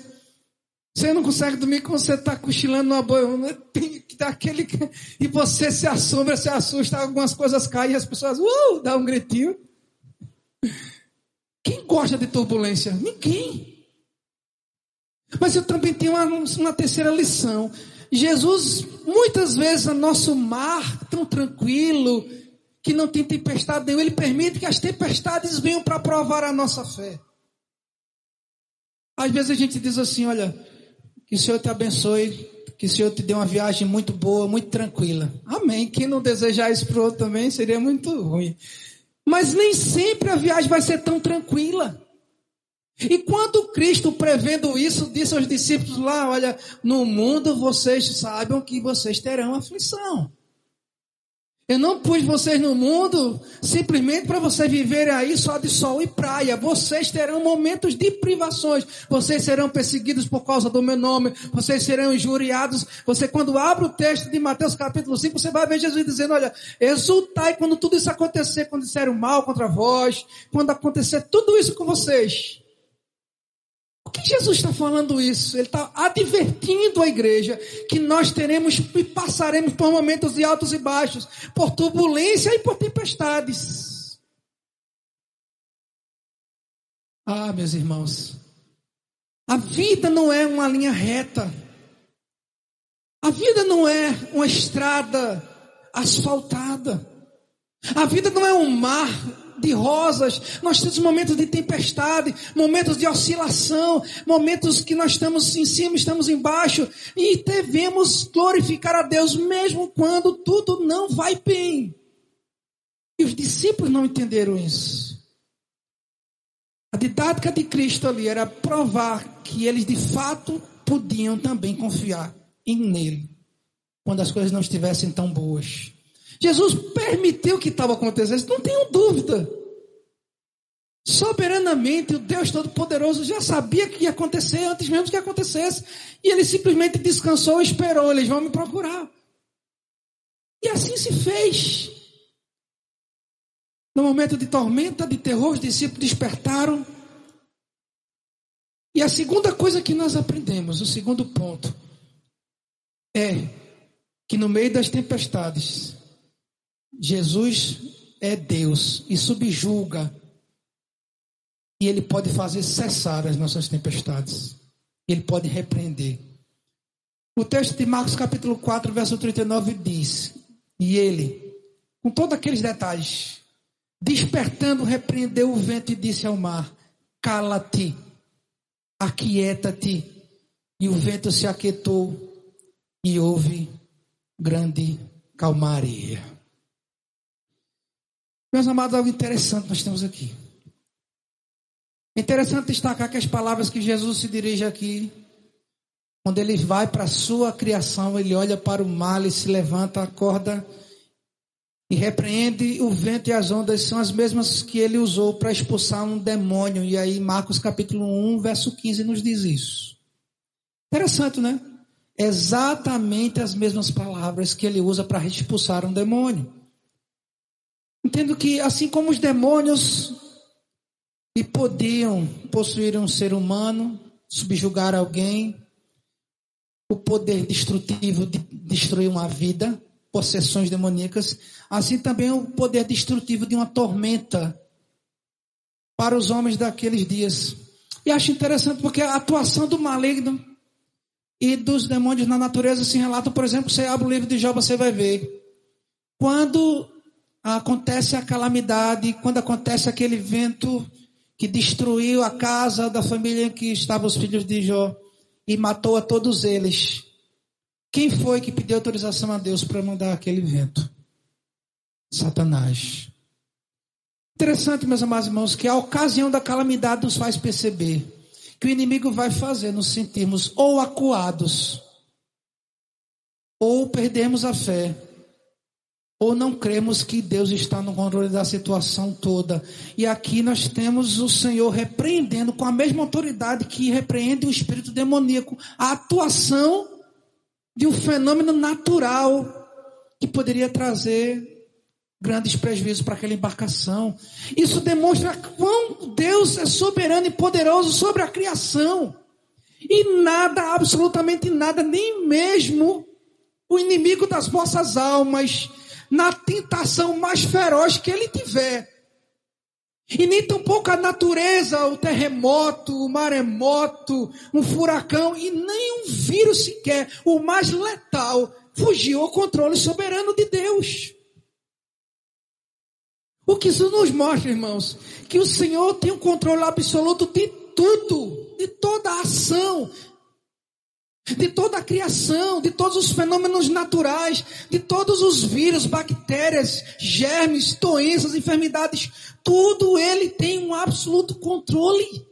Você não consegue dormir quando você está cochilando numa boia. Né? Tem que dar aquele. E você se assombra, se assusta, algumas coisas caem e as pessoas, uh, dá um gritinho. Gosta de turbulência? Ninguém. Mas eu também tenho uma, uma terceira lição. Jesus, muitas vezes, no nosso mar tão tranquilo, que não tem tempestade nenhuma, ele permite que as tempestades venham para provar a nossa fé. Às vezes a gente diz assim: olha, que o Senhor te abençoe, que o Senhor te dê uma viagem muito boa, muito tranquila. Amém. Quem não desejar isso para o outro também seria muito ruim. Mas nem sempre a viagem vai ser tão tranquila. E quando Cristo, prevendo isso, disse aos discípulos lá: Olha, no mundo vocês saibam que vocês terão aflição. Eu não pus vocês no mundo simplesmente para vocês viverem aí só de sol e praia. Vocês terão momentos de privações. Vocês serão perseguidos por causa do meu nome. Vocês serão injuriados. Você, quando abre o texto de Mateus capítulo 5, você vai ver Jesus dizendo: Olha, exultai quando tudo isso acontecer, quando disseram mal contra vós, quando acontecer tudo isso com vocês que Jesus está falando isso? Ele está advertindo a igreja que nós teremos e passaremos por momentos de altos e baixos, por turbulência e por tempestades. Ah, meus irmãos, a vida não é uma linha reta. A vida não é uma estrada asfaltada. A vida não é um mar de rosas, nós temos momentos de tempestade, momentos de oscilação, momentos que nós estamos em cima, estamos embaixo, e devemos glorificar a Deus mesmo quando tudo não vai bem. E os discípulos não entenderam isso. A didática de Cristo ali era provar que eles de fato podiam também confiar em nele, quando as coisas não estivessem tão boas. Jesus permitiu que estava acontecendo, não tenho dúvida. Soberanamente, o Deus Todo-Poderoso já sabia que ia acontecer antes mesmo que acontecesse. E ele simplesmente descansou e esperou. Eles vão me procurar. E assim se fez. No momento de tormenta, de terror, os discípulos despertaram. E a segunda coisa que nós aprendemos, o segundo ponto, é que no meio das tempestades, Jesus é Deus e subjuga E ele pode fazer cessar as nossas tempestades. Ele pode repreender. O texto de Marcos capítulo 4, verso 39 diz: E ele, com todos aqueles detalhes, despertando, repreendeu o vento e disse ao mar: Cala-te, aquieta-te. E o vento se aquietou e houve grande calmaria. Meus amados, algo interessante nós temos aqui. Interessante destacar que as palavras que Jesus se dirige aqui, quando ele vai para a sua criação, ele olha para o mar, ele se levanta, acorda e repreende o vento e as ondas, são as mesmas que ele usou para expulsar um demônio. E aí, Marcos capítulo 1, verso 15, nos diz isso. Interessante, né? Exatamente as mesmas palavras que ele usa para expulsar um demônio. Entendo que, assim como os demônios e podiam possuir um ser humano, subjugar alguém, o poder destrutivo de destruir uma vida, possessões demoníacas, assim também o poder destrutivo de uma tormenta para os homens daqueles dias. E acho interessante porque a atuação do maligno e dos demônios na natureza se relata, por exemplo, você abre o livro de Jó, você vai ver. Quando acontece a calamidade, quando acontece aquele vento que destruiu a casa da família em que estavam os filhos de Jó e matou a todos eles. Quem foi que pediu autorização a Deus para mandar aquele vento? Satanás. Interessante, meus amados irmãos, que a ocasião da calamidade nos faz perceber que o inimigo vai fazer nos sentirmos ou acuados, ou perdemos a fé, ou não cremos que Deus está no controle da situação toda. E aqui nós temos o Senhor repreendendo com a mesma autoridade que repreende o espírito demoníaco, a atuação de um fenômeno natural que poderia trazer grandes prejuízos para aquela embarcação. Isso demonstra quão Deus é soberano e poderoso sobre a criação. E nada, absolutamente nada, nem mesmo o inimigo das nossas almas, na tentação mais feroz que ele tiver. E nem tampouco a natureza, o terremoto, o maremoto, um furacão e nem um vírus sequer, o mais letal, fugiu ao controle soberano de Deus. O que isso nos mostra, irmãos, que o Senhor tem o um controle absoluto de tudo, de toda a ação, de toda a criação, de todos os fenômenos naturais, de todos os vírus, bactérias, germes, doenças, enfermidades, tudo ele tem um absoluto controle.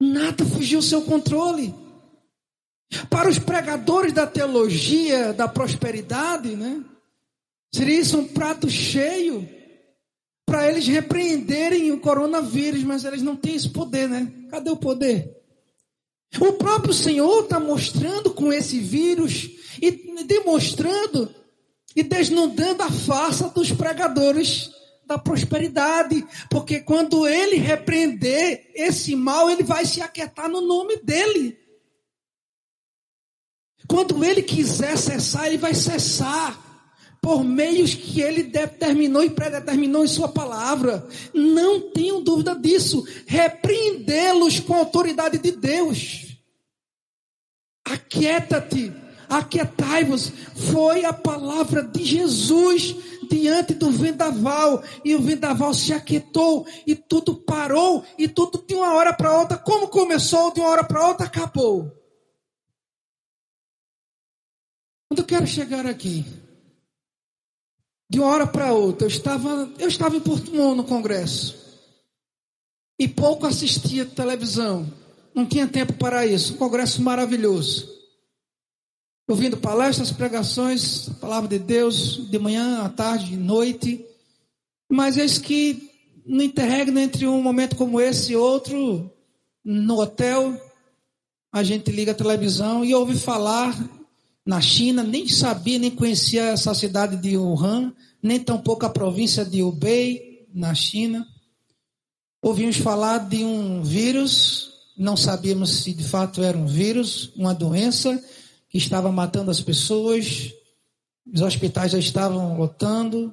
Nada fugiu ao seu controle. Para os pregadores da teologia da prosperidade, né? Seria isso um prato cheio para eles repreenderem o coronavírus, mas eles não têm esse poder, né? Cadê o poder? O próprio Senhor está mostrando com esse vírus e demonstrando e desnudando a farsa dos pregadores da prosperidade, porque quando ele repreender esse mal, ele vai se aquietar no nome dele. Quando ele quiser cessar, ele vai cessar por meios que ele determinou e predeterminou em sua palavra. Não tenham dúvida disso. Repreendê-los com a autoridade de Deus. Aquieta-te, aquietai-vos. Foi a palavra de Jesus diante do vendaval. E o vendaval se aquietou e tudo parou. E tudo de uma hora para outra, como começou, de uma hora para outra, acabou. Quando eu quero chegar aqui, de uma hora para outra, eu estava, eu estava em Porto no congresso. E pouco assistia televisão. Não tinha tempo para isso. Um congresso maravilhoso. Ouvindo palestras, pregações, a palavra de Deus, de manhã, à tarde, de noite. Mas eis que no interregno entre um momento como esse e outro, no hotel, a gente liga a televisão e ouve falar na China, nem sabia, nem conhecia essa cidade de Wuhan, nem tampouco a província de Hubei, na China. Ouvimos falar de um vírus, não sabíamos se de fato era um vírus, uma doença que estava matando as pessoas, os hospitais já estavam lotando,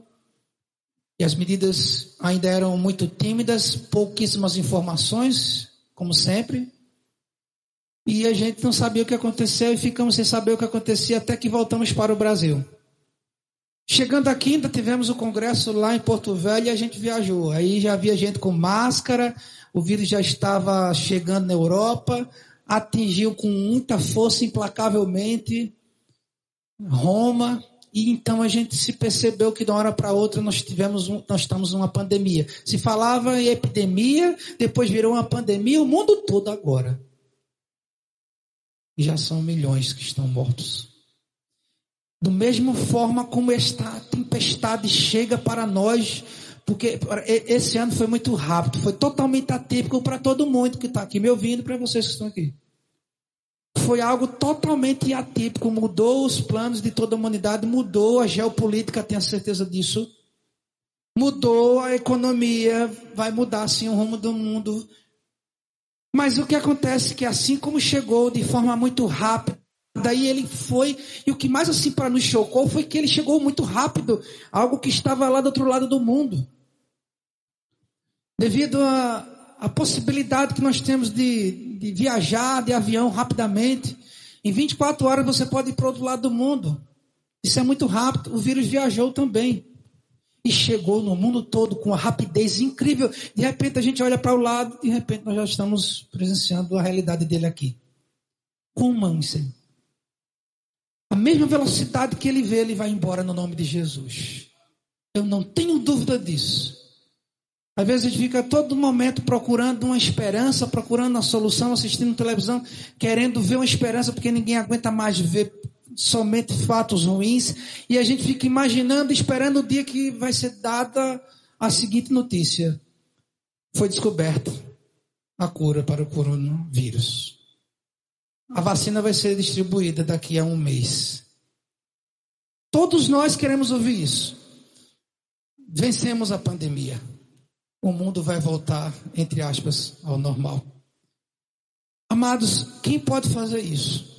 E as medidas ainda eram muito tímidas, pouquíssimas informações, como sempre. E a gente não sabia o que aconteceu e ficamos sem saber o que acontecia até que voltamos para o Brasil. Chegando aqui, ainda tivemos o congresso lá em Porto Velho e a gente viajou. Aí já havia gente com máscara, o vírus já estava chegando na Europa, atingiu com muita força, implacavelmente, Roma, e então a gente se percebeu que de uma hora para outra nós tivemos um, nós estamos numa pandemia. Se falava em epidemia, depois virou uma pandemia, o mundo todo agora. E já são milhões que estão mortos. Do mesmo forma como esta tempestade chega para nós, porque esse ano foi muito rápido, foi totalmente atípico para todo mundo que está aqui me ouvindo, para vocês que estão aqui foi algo totalmente atípico, mudou os planos de toda a humanidade, mudou a geopolítica, tenho certeza disso. Mudou a economia, vai mudar sim o rumo do mundo. Mas o que acontece é que assim como chegou de forma muito rápida, daí ele foi, e o que mais assim para nos chocou foi que ele chegou muito rápido, algo que estava lá do outro lado do mundo. Devido a possibilidade que nós temos de, de viajar de avião rapidamente. Em 24 horas você pode ir para o outro lado do mundo. Isso é muito rápido. O vírus viajou também. E chegou no mundo todo com uma rapidez incrível. De repente a gente olha para o lado, de repente nós já estamos presenciando a realidade dele aqui. Como isso? A mesma velocidade que ele vê, ele vai embora no nome de Jesus. Eu não tenho dúvida disso. Às vezes a gente fica todo momento procurando uma esperança, procurando uma solução, assistindo televisão, querendo ver uma esperança, porque ninguém aguenta mais ver somente fatos ruins. E a gente fica imaginando, esperando o dia que vai ser dada a seguinte notícia: foi descoberta a cura para o coronavírus. A vacina vai ser distribuída daqui a um mês. Todos nós queremos ouvir isso. Vencemos a pandemia o mundo vai voltar, entre aspas, ao normal. Amados, quem pode fazer isso?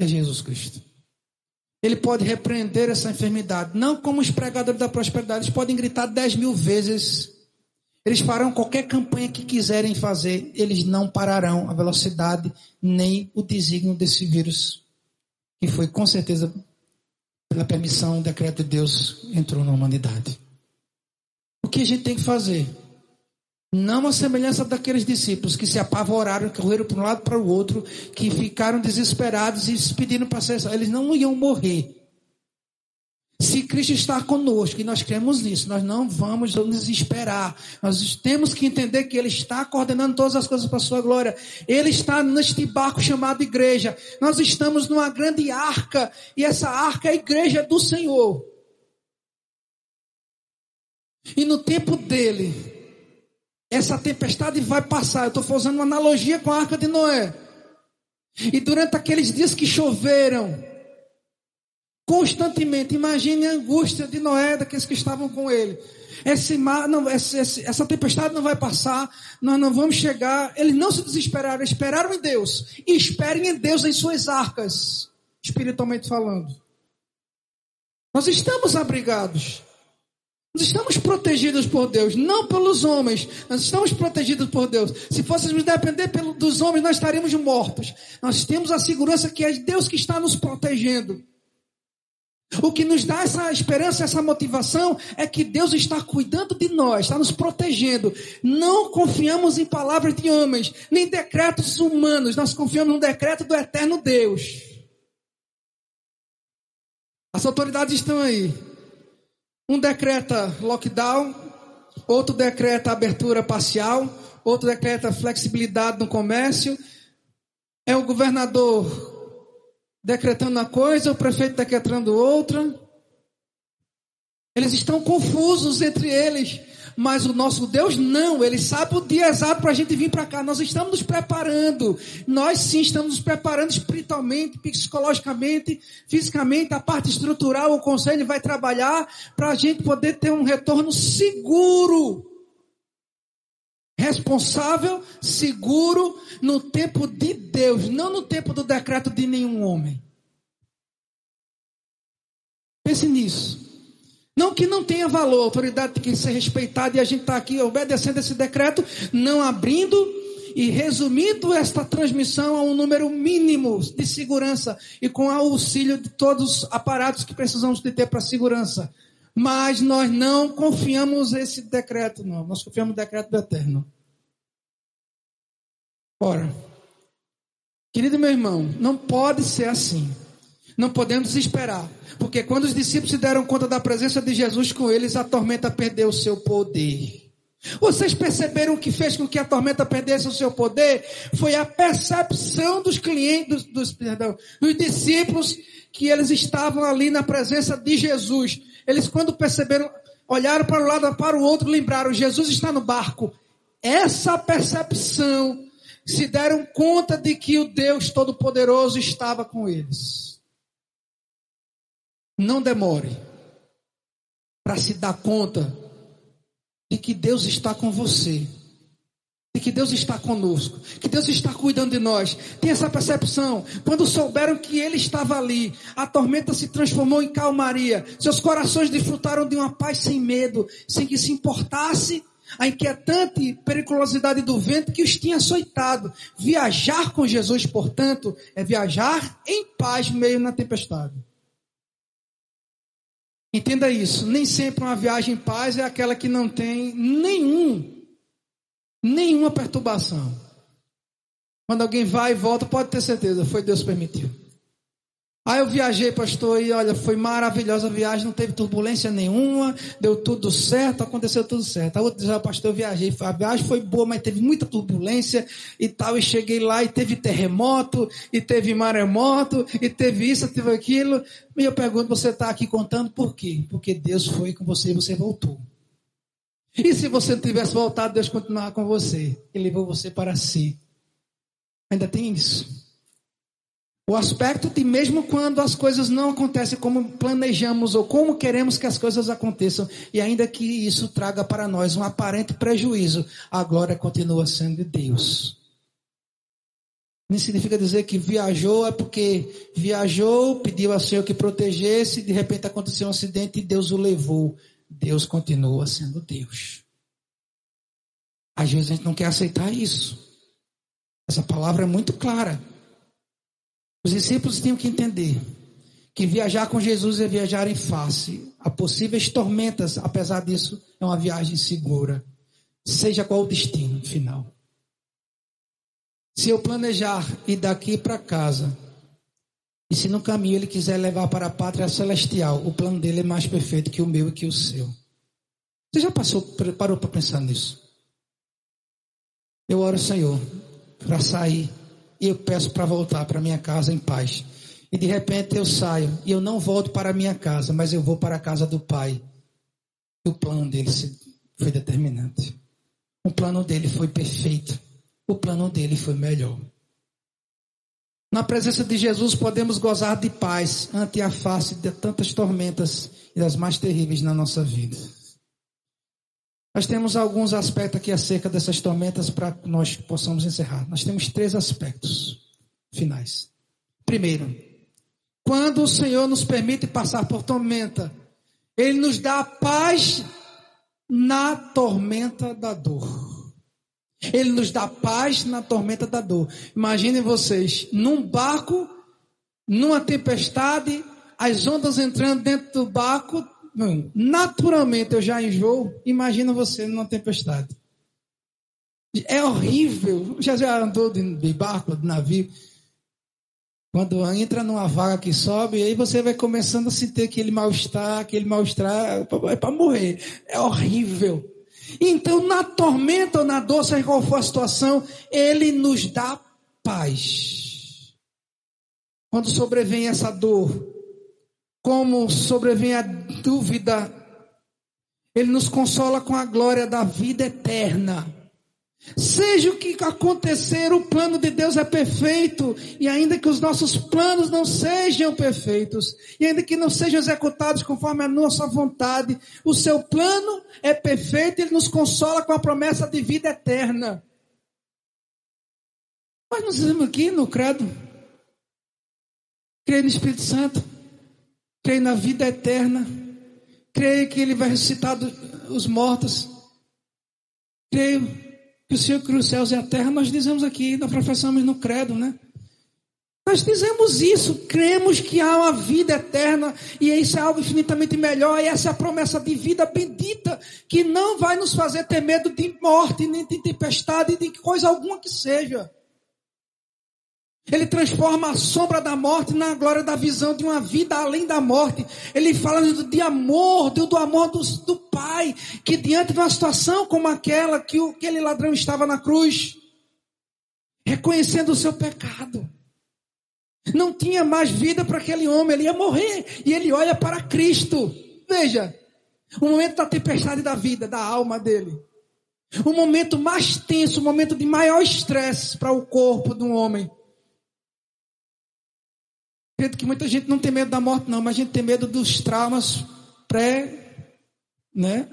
É Jesus Cristo. Ele pode repreender essa enfermidade. Não como os pregadores da prosperidade. Eles podem gritar dez mil vezes. Eles farão qualquer campanha que quiserem fazer. Eles não pararão a velocidade nem o desígnio desse vírus. Que foi, com certeza, pela permissão, decreto de Deus entrou na humanidade. O que a gente tem que fazer? Não a semelhança daqueles discípulos que se apavoraram, correram para um lado para o outro, que ficaram desesperados e pediram para ser. Eles não iam morrer. Se Cristo está conosco e nós cremos nisso, nós não vamos nos desesperar. Nós temos que entender que Ele está coordenando todas as coisas para a Sua glória. Ele está neste barco chamado igreja. Nós estamos numa grande arca e essa arca é a igreja do Senhor. E no tempo dele, essa tempestade vai passar. Eu estou fazendo uma analogia com a arca de Noé. E durante aqueles dias que choveram, constantemente, imagine a angústia de Noé, daqueles que estavam com ele. Esse mar, não, essa, essa tempestade não vai passar, nós não vamos chegar. Eles não se desesperaram, esperaram em Deus. E esperem em Deus em suas arcas, espiritualmente falando. Nós estamos abrigados. Nós estamos protegidos por Deus, não pelos homens. Nós estamos protegidos por Deus. Se fôssemos depender dos homens, nós estaríamos mortos. Nós temos a segurança que é Deus que está nos protegendo. O que nos dá essa esperança, essa motivação, é que Deus está cuidando de nós, está nos protegendo. Não confiamos em palavras de homens, nem decretos humanos. Nós confiamos no decreto do eterno Deus. As autoridades estão aí. Um decreta lockdown, outro decreta abertura parcial, outro decreta flexibilidade no comércio. É o governador decretando uma coisa, o prefeito decretando outra. Eles estão confusos entre eles. Mas o nosso Deus não, Ele sabe o dia exato para a gente vir para cá. Nós estamos nos preparando. Nós sim estamos nos preparando espiritualmente, psicologicamente, fisicamente. A parte estrutural, o conselho vai trabalhar para a gente poder ter um retorno seguro. Responsável, seguro, no tempo de Deus, não no tempo do decreto de nenhum homem. Pense nisso. Não que não tenha valor, a autoridade tem que ser respeitada e a gente está aqui obedecendo esse decreto, não abrindo e resumindo esta transmissão a um número mínimo de segurança e com o auxílio de todos os aparatos que precisamos de ter para segurança. Mas nós não confiamos nesse decreto, não. Nós confiamos no decreto do Eterno. Ora, querido meu irmão, não pode ser assim. Não podemos esperar. Porque quando os discípulos se deram conta da presença de Jesus com eles, a tormenta perdeu o seu poder. Vocês perceberam o que fez com que a tormenta perdesse o seu poder? Foi a percepção dos clientes, dos, perdão, dos discípulos, que eles estavam ali na presença de Jesus. Eles, quando perceberam, olharam para um lado, para o outro, lembraram: Jesus está no barco. Essa percepção se deram conta de que o Deus Todo-Poderoso estava com eles. Não demore para se dar conta de que Deus está com você, de que Deus está conosco, que Deus está cuidando de nós. Tem essa percepção. Quando souberam que Ele estava ali, a tormenta se transformou em calmaria. Seus corações desfrutaram de uma paz sem medo, sem que se importasse a inquietante periculosidade do vento que os tinha açoitado. Viajar com Jesus, portanto, é viajar em paz meio na tempestade. Entenda isso. Nem sempre uma viagem em paz é aquela que não tem nenhum, nenhuma perturbação. Quando alguém vai e volta, pode ter certeza, foi Deus permitiu. Aí eu viajei, pastor, e olha, foi maravilhosa a viagem, não teve turbulência nenhuma, deu tudo certo, aconteceu tudo certo. A outra diz, pastor, eu viajei, a viagem foi boa, mas teve muita turbulência e tal, e cheguei lá e teve terremoto, e teve maremoto, e teve isso, teve aquilo. E eu pergunto, você está aqui contando por quê? Porque Deus foi com você e você voltou. E se você não tivesse voltado, Deus continuava com você. Ele levou você para si. Ainda tem isso. O aspecto de mesmo quando as coisas não acontecem como planejamos ou como queremos que as coisas aconteçam, e ainda que isso traga para nós um aparente prejuízo, a glória continua sendo de Deus. Não significa dizer que viajou é porque viajou, pediu ao Senhor que protegesse, de repente aconteceu um acidente e Deus o levou. Deus continua sendo Deus. Às vezes a gente não quer aceitar isso. Essa palavra é muito clara. Os discípulos tinham que entender que viajar com Jesus é viajar em face a possíveis tormentas, apesar disso, é uma viagem segura, seja qual o destino final. Se eu planejar ir daqui para casa, e se no caminho ele quiser levar para a pátria celestial, o plano dele é mais perfeito que o meu e que o seu. Você já passou, parou para pensar nisso? Eu oro, Senhor, para sair e eu peço para voltar para minha casa em paz. E de repente eu saio e eu não volto para a minha casa, mas eu vou para a casa do Pai. E o plano dele foi determinante. O plano dele foi perfeito. O plano dele foi melhor. Na presença de Jesus podemos gozar de paz ante a face de tantas tormentas e das mais terríveis na nossa vida. Nós temos alguns aspectos aqui acerca dessas tormentas para que nós possamos encerrar. Nós temos três aspectos finais. Primeiro, quando o Senhor nos permite passar por tormenta, Ele nos dá paz na tormenta da dor. Ele nos dá paz na tormenta da dor. Imaginem vocês, num barco, numa tempestade, as ondas entrando dentro do barco, naturalmente eu já enjoo, imagina você numa tempestade. É horrível. Já, já andou de, barco, de navio. Quando entra numa vaga que sobe, aí você vai começando a sentir aquele mal-estar, aquele mal-estar, é para morrer. É horrível. Então, na tormenta ou na dor, seja qual for a situação, ele nos dá paz. Quando sobrevém essa dor, como sobrevém a dúvida, Ele nos consola com a glória da vida eterna. Seja o que acontecer, o plano de Deus é perfeito, e ainda que os nossos planos não sejam perfeitos, e ainda que não sejam executados conforme a nossa vontade, o seu plano é perfeito, e ele nos consola com a promessa de vida eterna. Mas nós estamos aqui no credo, creio no Espírito Santo, creio na vida eterna, Creio que ele vai ressuscitar os mortos. Creio que o Senhor criou os céus e a terra. Nós dizemos aqui, nós professamos no credo, né? Nós dizemos isso, cremos que há uma vida eterna e isso é algo infinitamente melhor, e essa é a promessa de vida bendita, que não vai nos fazer ter medo de morte, nem de tempestade, de coisa alguma que seja. Ele transforma a sombra da morte na glória da visão de uma vida além da morte. Ele fala de amor, do, amor do, do Pai, que diante de uma situação como aquela que o, aquele ladrão estava na cruz, reconhecendo o seu pecado. Não tinha mais vida para aquele homem, ele ia morrer. E ele olha para Cristo. Veja, o momento da tempestade da vida, da alma dele. O momento mais tenso, o momento de maior estresse para o corpo de um homem. Acredito que muita gente não tem medo da morte, não, mas a gente tem medo dos traumas pré, né,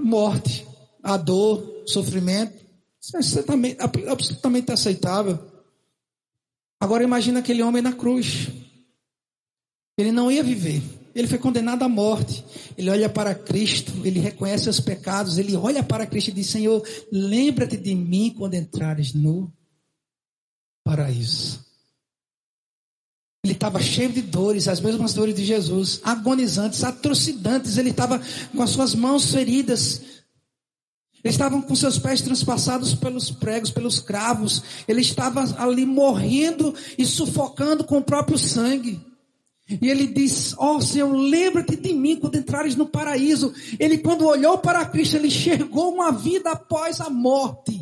a dor, sofrimento. Isso é absolutamente, absolutamente aceitável. Agora imagina aquele homem na cruz. Ele não ia viver. Ele foi condenado à morte. Ele olha para Cristo, ele reconhece os pecados, ele olha para Cristo e diz: Senhor, lembra-te de mim quando entrares no paraíso. Ele estava cheio de dores, as mesmas dores de Jesus, agonizantes, atrocidades. Ele estava com as suas mãos feridas. Ele estava com seus pés transpassados pelos pregos, pelos cravos. Ele estava ali morrendo e sufocando com o próprio sangue. E ele diz: Ó oh, Senhor, lembra-te de mim quando entrares no paraíso. Ele, quando olhou para Cristo, ele enxergou uma vida após a morte.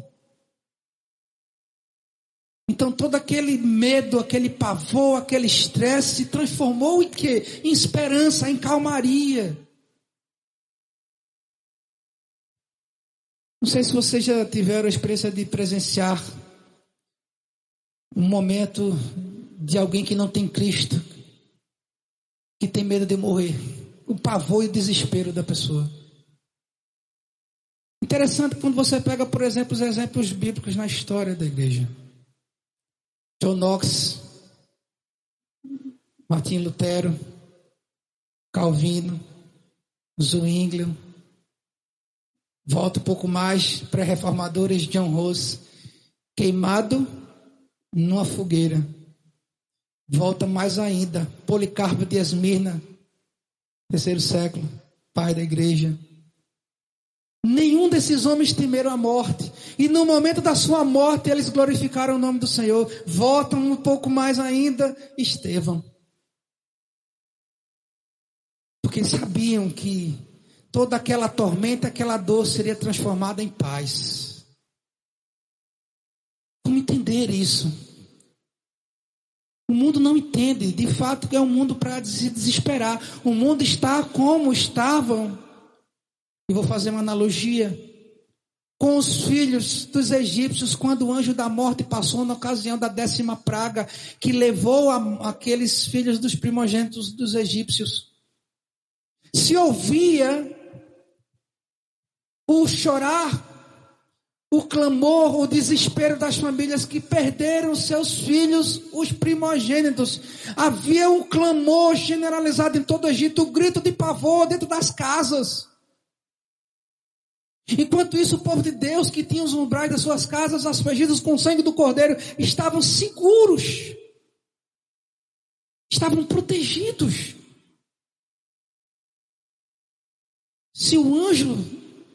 Então todo aquele medo, aquele pavor, aquele estresse se transformou em quê? Em esperança, em calmaria. Não sei se vocês já tiveram a experiência de presenciar um momento de alguém que não tem Cristo, que tem medo de morrer. O pavor e o desespero da pessoa. Interessante quando você pega, por exemplo, os exemplos bíblicos na história da igreja. John Knox, Martim Lutero, Calvino, Zwinglio, volta um pouco mais, pré-reformadores, John Rose, queimado numa fogueira. Volta mais ainda, Policarpo de Esmirna, terceiro século, pai da igreja. Nenhum desses homens temeram a morte. E no momento da sua morte, eles glorificaram o nome do Senhor. Voltam um pouco mais ainda, Estevão. Porque sabiam que toda aquela tormenta, aquela dor seria transformada em paz. Como entender isso? O mundo não entende, de fato, é um mundo para se desesperar. O mundo está como estavam e vou fazer uma analogia com os filhos dos egípcios, quando o anjo da morte passou na ocasião da décima praga, que levou a, aqueles filhos dos primogênitos dos egípcios. Se ouvia o chorar, o clamor, o desespero das famílias que perderam seus filhos, os primogênitos. Havia um clamor generalizado em todo o Egito, o um grito de pavor dentro das casas. Enquanto isso, o povo de Deus que tinha os umbrais das suas casas aspergidos com o sangue do cordeiro estavam seguros, estavam protegidos. Se o anjo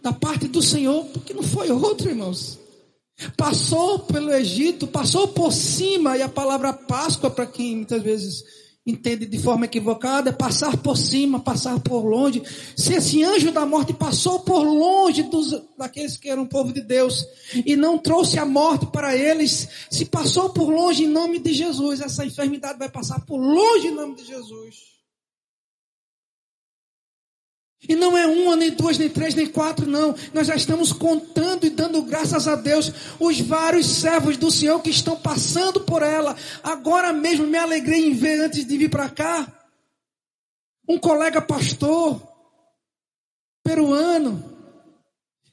da parte do Senhor, porque não foi outro, irmãos, passou pelo Egito, passou por cima, e a palavra Páscoa, para quem muitas vezes entende de forma equivocada, é passar por cima, passar por longe. Se esse anjo da morte passou por longe dos, daqueles que eram povo de Deus e não trouxe a morte para eles, se passou por longe em nome de Jesus, essa enfermidade vai passar por longe em nome de Jesus. E não é uma, nem duas, nem três, nem quatro, não. Nós já estamos contando e dando graças a Deus os vários servos do Senhor que estão passando por ela. Agora mesmo me alegrei em ver antes de vir para cá. Um colega pastor peruano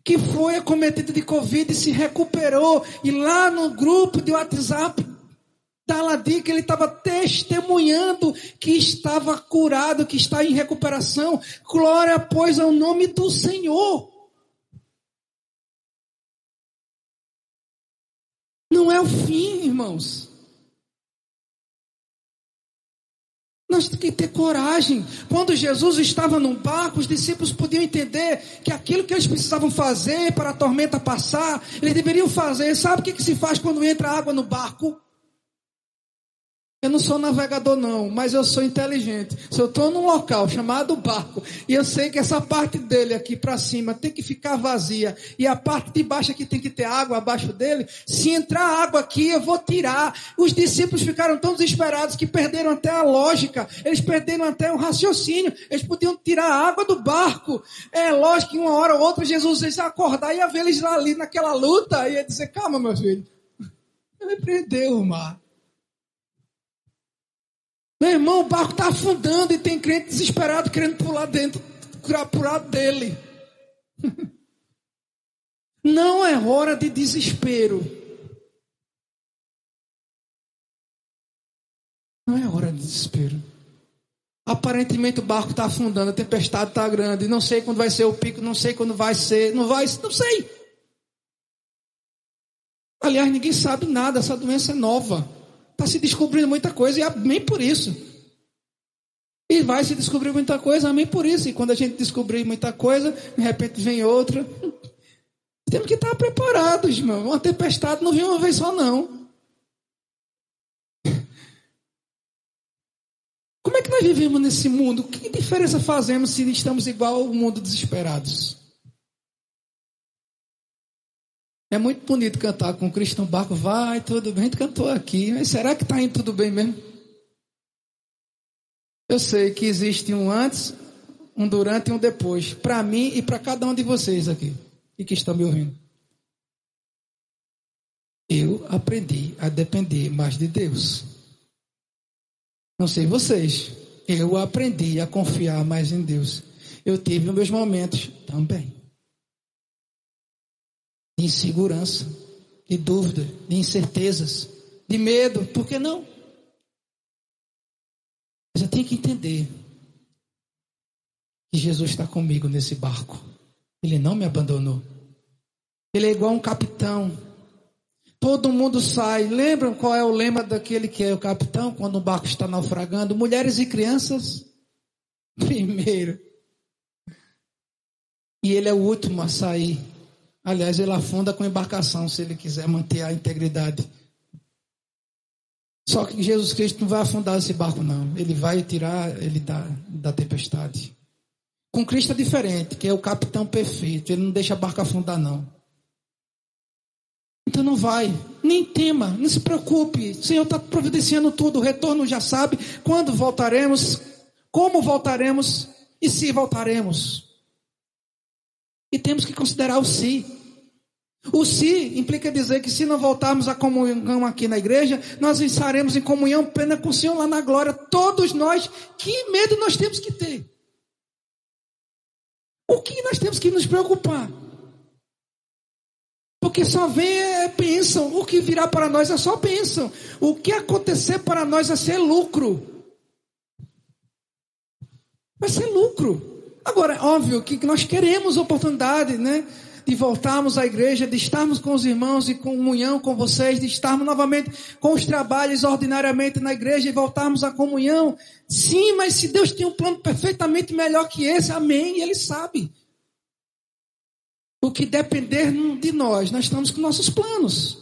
que foi acometido de Covid e se recuperou. E lá no grupo de WhatsApp Está lá diz que ele estava testemunhando que estava curado, que está em recuperação. Glória, pois, ao nome do Senhor. Não é o fim, irmãos. Nós temos que ter coragem. Quando Jesus estava num barco, os discípulos podiam entender que aquilo que eles precisavam fazer para a tormenta passar, eles deveriam fazer. Sabe o que, que se faz quando entra água no barco? Eu não sou navegador não, mas eu sou inteligente. Se eu estou num local chamado barco e eu sei que essa parte dele aqui para cima tem que ficar vazia e a parte de baixo aqui tem que ter água abaixo dele, se entrar água aqui eu vou tirar. Os discípulos ficaram tão desesperados que perderam até a lógica, eles perderam até o raciocínio. Eles podiam tirar a água do barco. É lógico que uma hora ou outra Jesus ia acordar e ia ver eles ali naquela luta e ia dizer: "Calma, meu filho. Ele prendeu o mar. Meu irmão, o barco está afundando e tem crente desesperado querendo pular dentro, pular dele. Não é hora de desespero. Não é hora de desespero. Aparentemente o barco está afundando, a tempestade está grande, não sei quando vai ser o pico, não sei quando vai ser, não vai, não sei. Aliás, ninguém sabe nada, essa doença é nova. Está se descobrindo muita coisa e amém por isso. E vai se descobrir muita coisa, amém por isso. E quando a gente descobrir muita coisa, de repente vem outra. Temos que estar preparados, irmão. Uma tempestade não vem uma vez só, não. Como é que nós vivemos nesse mundo? Que diferença fazemos se estamos igual ao mundo desesperados? É muito bonito cantar com Cristo no barco, vai, tudo bem, gente cantou aqui, mas será que está indo tudo bem mesmo? Eu sei que existe um antes, um durante e um depois, para mim e para cada um de vocês aqui, e que estão me ouvindo. Eu aprendi a depender mais de Deus. Não sei vocês, eu aprendi a confiar mais em Deus. Eu tive meus momentos também de insegurança, de dúvida, de incertezas, de medo, por que não? Eu tenho que entender que Jesus está comigo nesse barco. Ele não me abandonou. Ele é igual um capitão. Todo mundo sai. Lembram qual é o lema daquele que é o capitão quando o barco está naufragando? Mulheres e crianças primeiro. E ele é o último a sair. Aliás, ele afunda com embarcação se ele quiser manter a integridade. Só que Jesus Cristo não vai afundar esse barco, não. Ele vai tirar ele da, da tempestade. Com Cristo é diferente, que é o capitão perfeito. Ele não deixa a barca afundar, não. Então não vai. Nem tema, não se preocupe. O Senhor está providenciando tudo. O retorno já sabe quando voltaremos, como voltaremos e se voltaremos. E temos que considerar o si. O se implica dizer que se não voltarmos à comunhão aqui na igreja, nós estaremos em comunhão plena com o Senhor lá na glória. Todos nós, que medo nós temos que ter? O que nós temos que nos preocupar? Porque só vem é bênção. O que virá para nós é só bênção. O que acontecer para nós é ser lucro. Vai ser lucro. Agora, óbvio que nós queremos oportunidade, né? De voltarmos à igreja, de estarmos com os irmãos e comunhão com vocês, de estarmos novamente com os trabalhos ordinariamente na igreja e voltarmos à comunhão. Sim, mas se Deus tem um plano perfeitamente melhor que esse, amém, Ele sabe. O que depender de nós, nós estamos com nossos planos.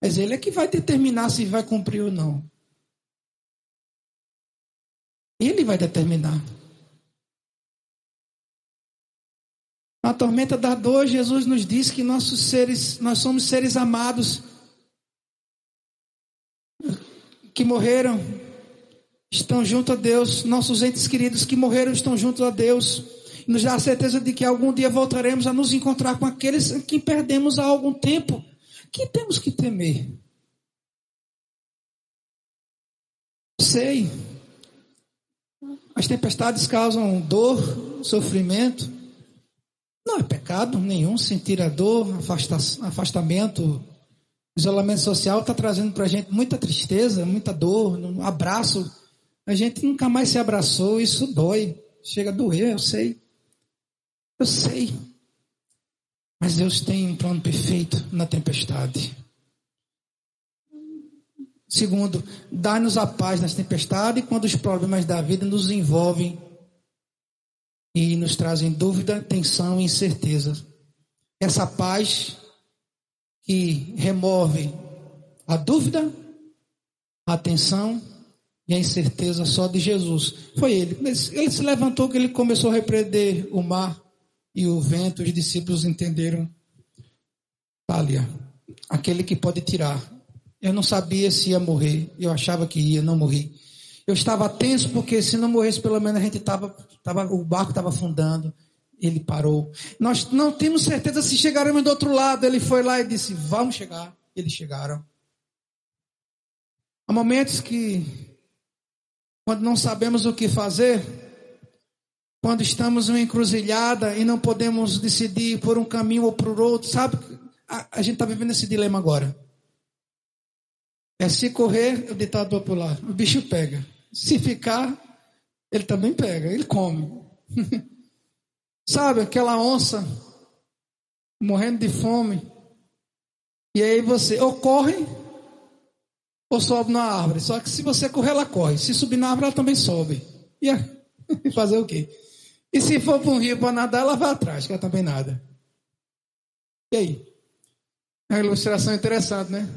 Mas Ele é que vai determinar se vai cumprir ou não. Ele vai determinar. Na tormenta da dor, Jesus nos diz que nossos seres, nós somos seres amados que morreram, estão junto a Deus, nossos entes queridos que morreram estão junto a Deus. Nos dá a certeza de que algum dia voltaremos a nos encontrar com aqueles que perdemos há algum tempo. Que temos que temer? Sei. As tempestades causam dor, sofrimento. Não é pecado nenhum sentir a dor, afasta, afastamento isolamento social está trazendo para a gente muita tristeza, muita dor, um abraço. A gente nunca mais se abraçou, isso dói. Chega a doer, eu sei. Eu sei. Mas Deus tem um plano perfeito na tempestade. Segundo, dá-nos a paz nas tempestades quando os problemas da vida nos envolvem e nos trazem dúvida, tensão e incerteza. Essa paz que remove a dúvida, a tensão e a incerteza só de Jesus. Foi ele. Ele se levantou que ele começou a repreender o mar e o vento. Os discípulos entenderam. Talia, aquele que pode tirar eu não sabia se ia morrer. Eu achava que ia, não morri. Eu estava tenso porque se não morresse, pelo menos a gente estava, tava, o barco estava afundando. Ele parou. Nós não temos certeza se chegaremos do outro lado. Ele foi lá e disse: Vamos chegar. Eles chegaram. Há momentos que, quando não sabemos o que fazer, quando estamos em uma encruzilhada e não podemos decidir por um caminho ou por outro, sabe? A, a gente está vivendo esse dilema agora. É se correr, o ditado popular, o bicho pega. Se ficar, ele também pega, ele come. Sabe, aquela onça morrendo de fome. E aí você ou corre ou sobe na árvore. Só que se você correr, ela corre. Se subir na árvore, ela também sobe. E aí, fazer o quê? E se for para um rio para nadar, ela vai atrás, que ela também nada. E aí? É uma ilustração interessante, né?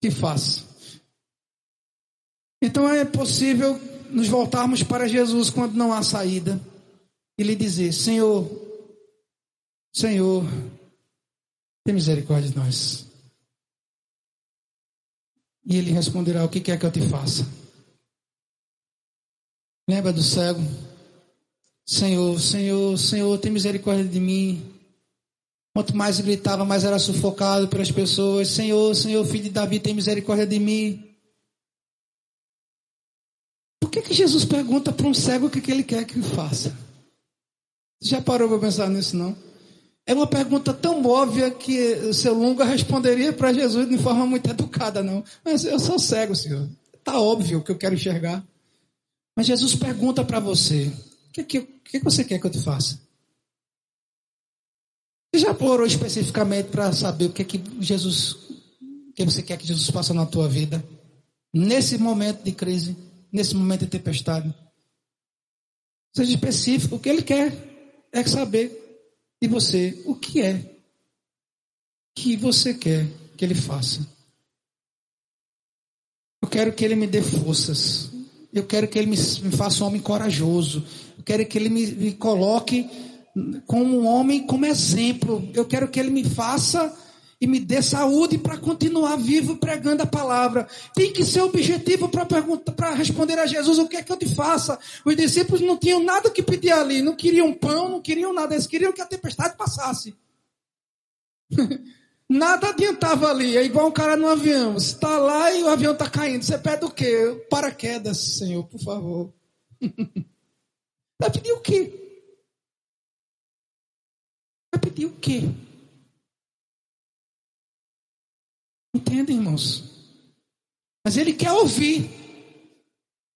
Que faça. Então é possível nos voltarmos para Jesus quando não há saída e lhe dizer: Senhor, Senhor, tem misericórdia de nós. E ele responderá: O que quer que eu te faça? Lembra do cego? Senhor, Senhor, Senhor, tem misericórdia de mim. Quanto mais gritava, mais era sufocado pelas pessoas. Senhor, Senhor, filho de Davi, tem misericórdia de mim. Por que, que Jesus pergunta para um cego o que, que ele quer que faça? Você já parou para pensar nisso, não? É uma pergunta tão óbvia que o seu Lunga responderia para Jesus de forma muito educada, não. Mas eu sou cego, Senhor. Está óbvio que eu quero enxergar. Mas Jesus pergunta para você: o que, que, que, você quer que eu te faça? Você já orou especificamente para saber o que, é que Jesus, o que você quer que Jesus faça na tua vida? Nesse momento de crise, nesse momento de tempestade. Seja específico, o que ele quer é saber de você o que é que você quer que ele faça. Eu quero que ele me dê forças. Eu quero que ele me, faça um homem corajoso. Eu quero que ele me, me coloque como um homem, como exemplo. Eu quero que ele me faça e me dê saúde para continuar vivo pregando a palavra. Tem que ser objetivo para responder a Jesus o que é que eu te faça. Os discípulos não tinham nada que pedir ali, não queriam pão, não queriam nada, eles queriam que a tempestade passasse. nada adiantava ali, é igual um cara no avião. Está lá e o avião está caindo. Você pede o quê? Paraquedas, Senhor, por favor. Vai pedir o quê? Pedir o quê? Entende, irmãos? Mas ele quer ouvir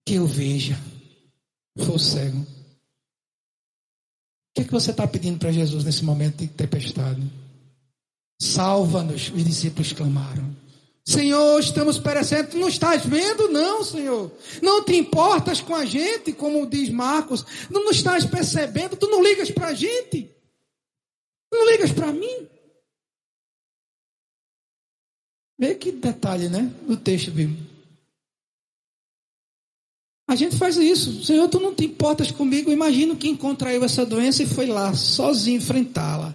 que eu veja. For cego. O que, é que você está pedindo para Jesus nesse momento de tempestade? Salva-nos, os discípulos clamaram. Senhor, estamos perecendo. Não estás vendo, não, Senhor. Não te importas com a gente, como diz Marcos. Não nos estás percebendo. Tu não ligas para a gente. Não ligas para mim? Vê que detalhe, né? Do texto bíblico. A gente faz isso. Senhor, tu não te importas comigo. Imagino que contraiu essa doença e foi lá, sozinho, enfrentá-la.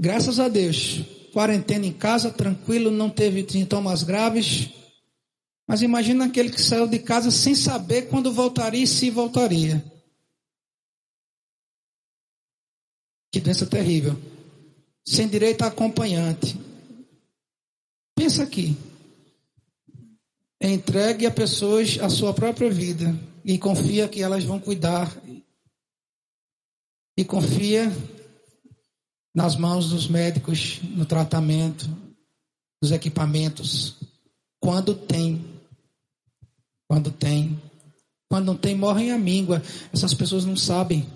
Graças a Deus. Quarentena em casa, tranquilo, não teve sintomas graves. Mas imagina aquele que saiu de casa sem saber quando voltaria e se voltaria. Que doença terrível. Sem direito a acompanhante. Pensa aqui. Entregue a pessoas a sua própria vida e confia que elas vão cuidar. E confia nas mãos dos médicos, no tratamento, dos equipamentos. Quando tem. Quando tem. Quando não tem, morrem a míngua. Essas pessoas não sabem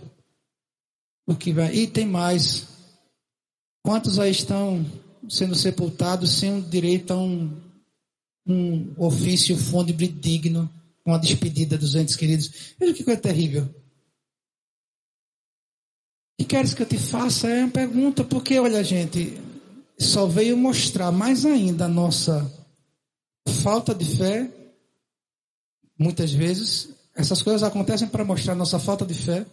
o que vai. E tem mais. Quantos aí estão sendo sepultados sem direito a um, um ofício fúnebre digno, uma despedida dos entes queridos? Veja que coisa terrível. O que queres que eu te faça? É uma pergunta, porque, olha, gente, só veio mostrar mais ainda a nossa falta de fé. Muitas vezes, essas coisas acontecem para mostrar nossa falta de fé.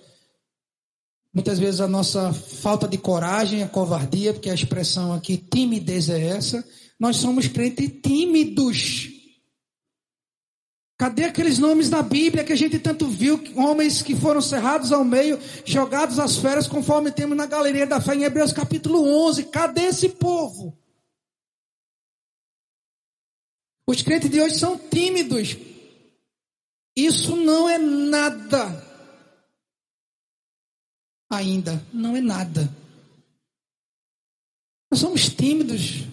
Muitas vezes a nossa falta de coragem, a covardia, porque a expressão aqui timidez é essa. Nós somos crentes tímidos. Cadê aqueles nomes da Bíblia que a gente tanto viu, homens que foram cerrados ao meio, jogados às feras, conforme temos na galeria da fé em Hebreus capítulo 11? Cadê esse povo? Os crentes de hoje são tímidos. Isso não é nada ainda. Não é nada. Nós somos tímidos.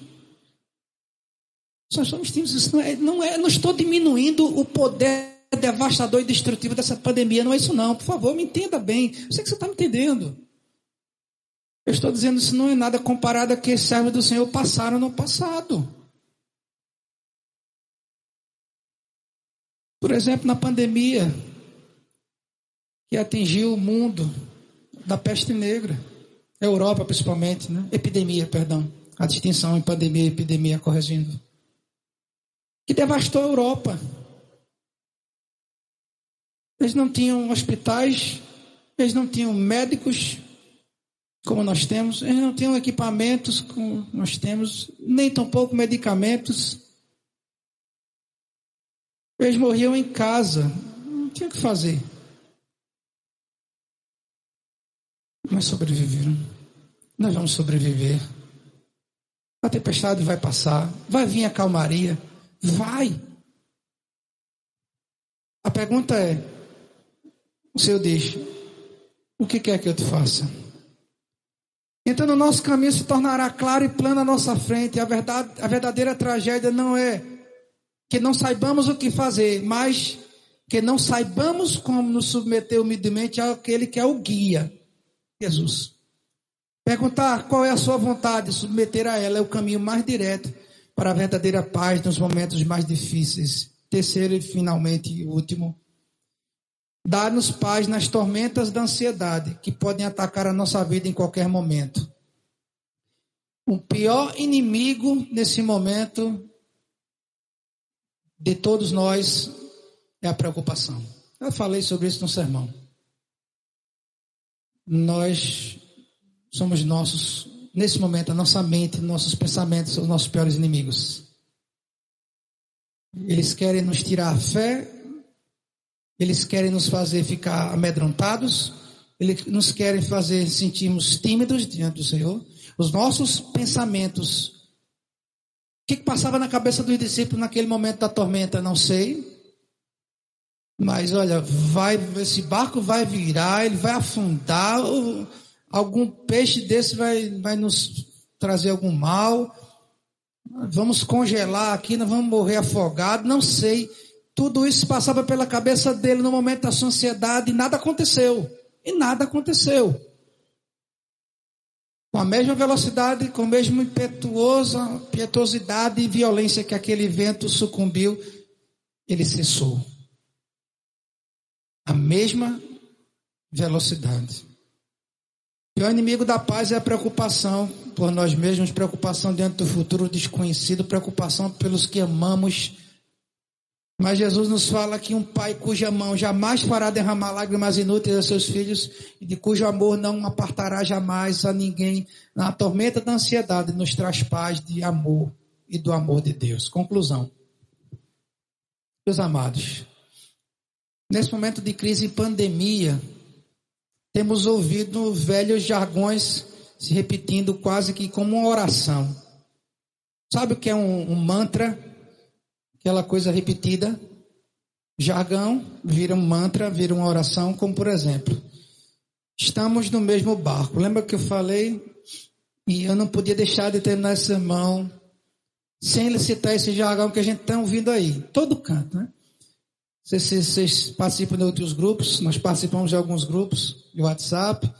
Nós somos tímidos. Isso não é, não é. Não estou diminuindo o poder devastador e destrutivo dessa pandemia. Não é isso, não. Por favor, me entenda bem. Eu sei que você está me entendendo. Eu estou dizendo isso não é nada comparado a que servos do Senhor passaram no passado. Por exemplo, na pandemia que atingiu o mundo, da peste negra. Europa, principalmente, né? Epidemia, perdão. A distinção em pandemia e epidemia corrigindo. Que devastou a Europa. Eles não tinham hospitais, eles não tinham médicos, como nós temos, eles não tinham equipamentos como nós temos, nem tampouco medicamentos. Eles morriam em casa, não tinha o que fazer. Mas sobreviveram. Nós vamos sobreviver. A tempestade vai passar. Vai vir a calmaria. Vai. A pergunta é: o Senhor diz, o que quer que eu te faça? Então, o nosso caminho se tornará claro e plano à nossa frente. A, verdade, a verdadeira tragédia não é que não saibamos o que fazer, mas que não saibamos como nos submeter humildemente àquele que é o guia. Jesus. Perguntar qual é a sua vontade, submeter a ela é o caminho mais direto para a verdadeira paz nos momentos mais difíceis. Terceiro e finalmente último, dar-nos paz nas tormentas da ansiedade que podem atacar a nossa vida em qualquer momento. O pior inimigo nesse momento de todos nós é a preocupação. Eu falei sobre isso no sermão nós somos nossos, nesse momento, a nossa mente, nossos pensamentos são os nossos piores inimigos. Eles querem nos tirar a fé, eles querem nos fazer ficar amedrontados, eles nos querem fazer sentirmos tímidos diante do Senhor. Os nossos pensamentos. O que, que passava na cabeça dos discípulos naquele momento da tormenta? Não sei. Mas olha, vai, esse barco vai virar, ele vai afundar, algum peixe desse vai, vai nos trazer algum mal. Vamos congelar aqui, nós vamos morrer afogados, não sei. Tudo isso passava pela cabeça dele no momento da sua ansiedade e nada aconteceu. E nada aconteceu. Com a mesma velocidade, com a mesma impetuosa, pietuosidade e violência que aquele vento sucumbiu, ele cessou a mesma velocidade. E o inimigo da paz é a preocupação por nós mesmos, preocupação diante do futuro desconhecido, preocupação pelos que amamos. Mas Jesus nos fala que um pai cuja mão jamais fará derramar lágrimas inúteis a seus filhos e de cujo amor não apartará jamais a ninguém na tormenta da ansiedade nos traz paz de amor e do amor de Deus. Conclusão. Meus amados, Nesse momento de crise e pandemia, temos ouvido velhos jargões se repetindo quase que como uma oração. Sabe o que é um, um mantra? Aquela coisa repetida. Jargão vira um mantra, vira uma oração, como por exemplo, estamos no mesmo barco. Lembra que eu falei E eu não podia deixar de terminar esse sermão sem citar esse jargão que a gente está ouvindo aí, todo canto, né? Vocês, vocês participam de outros grupos, nós participamos de alguns grupos de WhatsApp,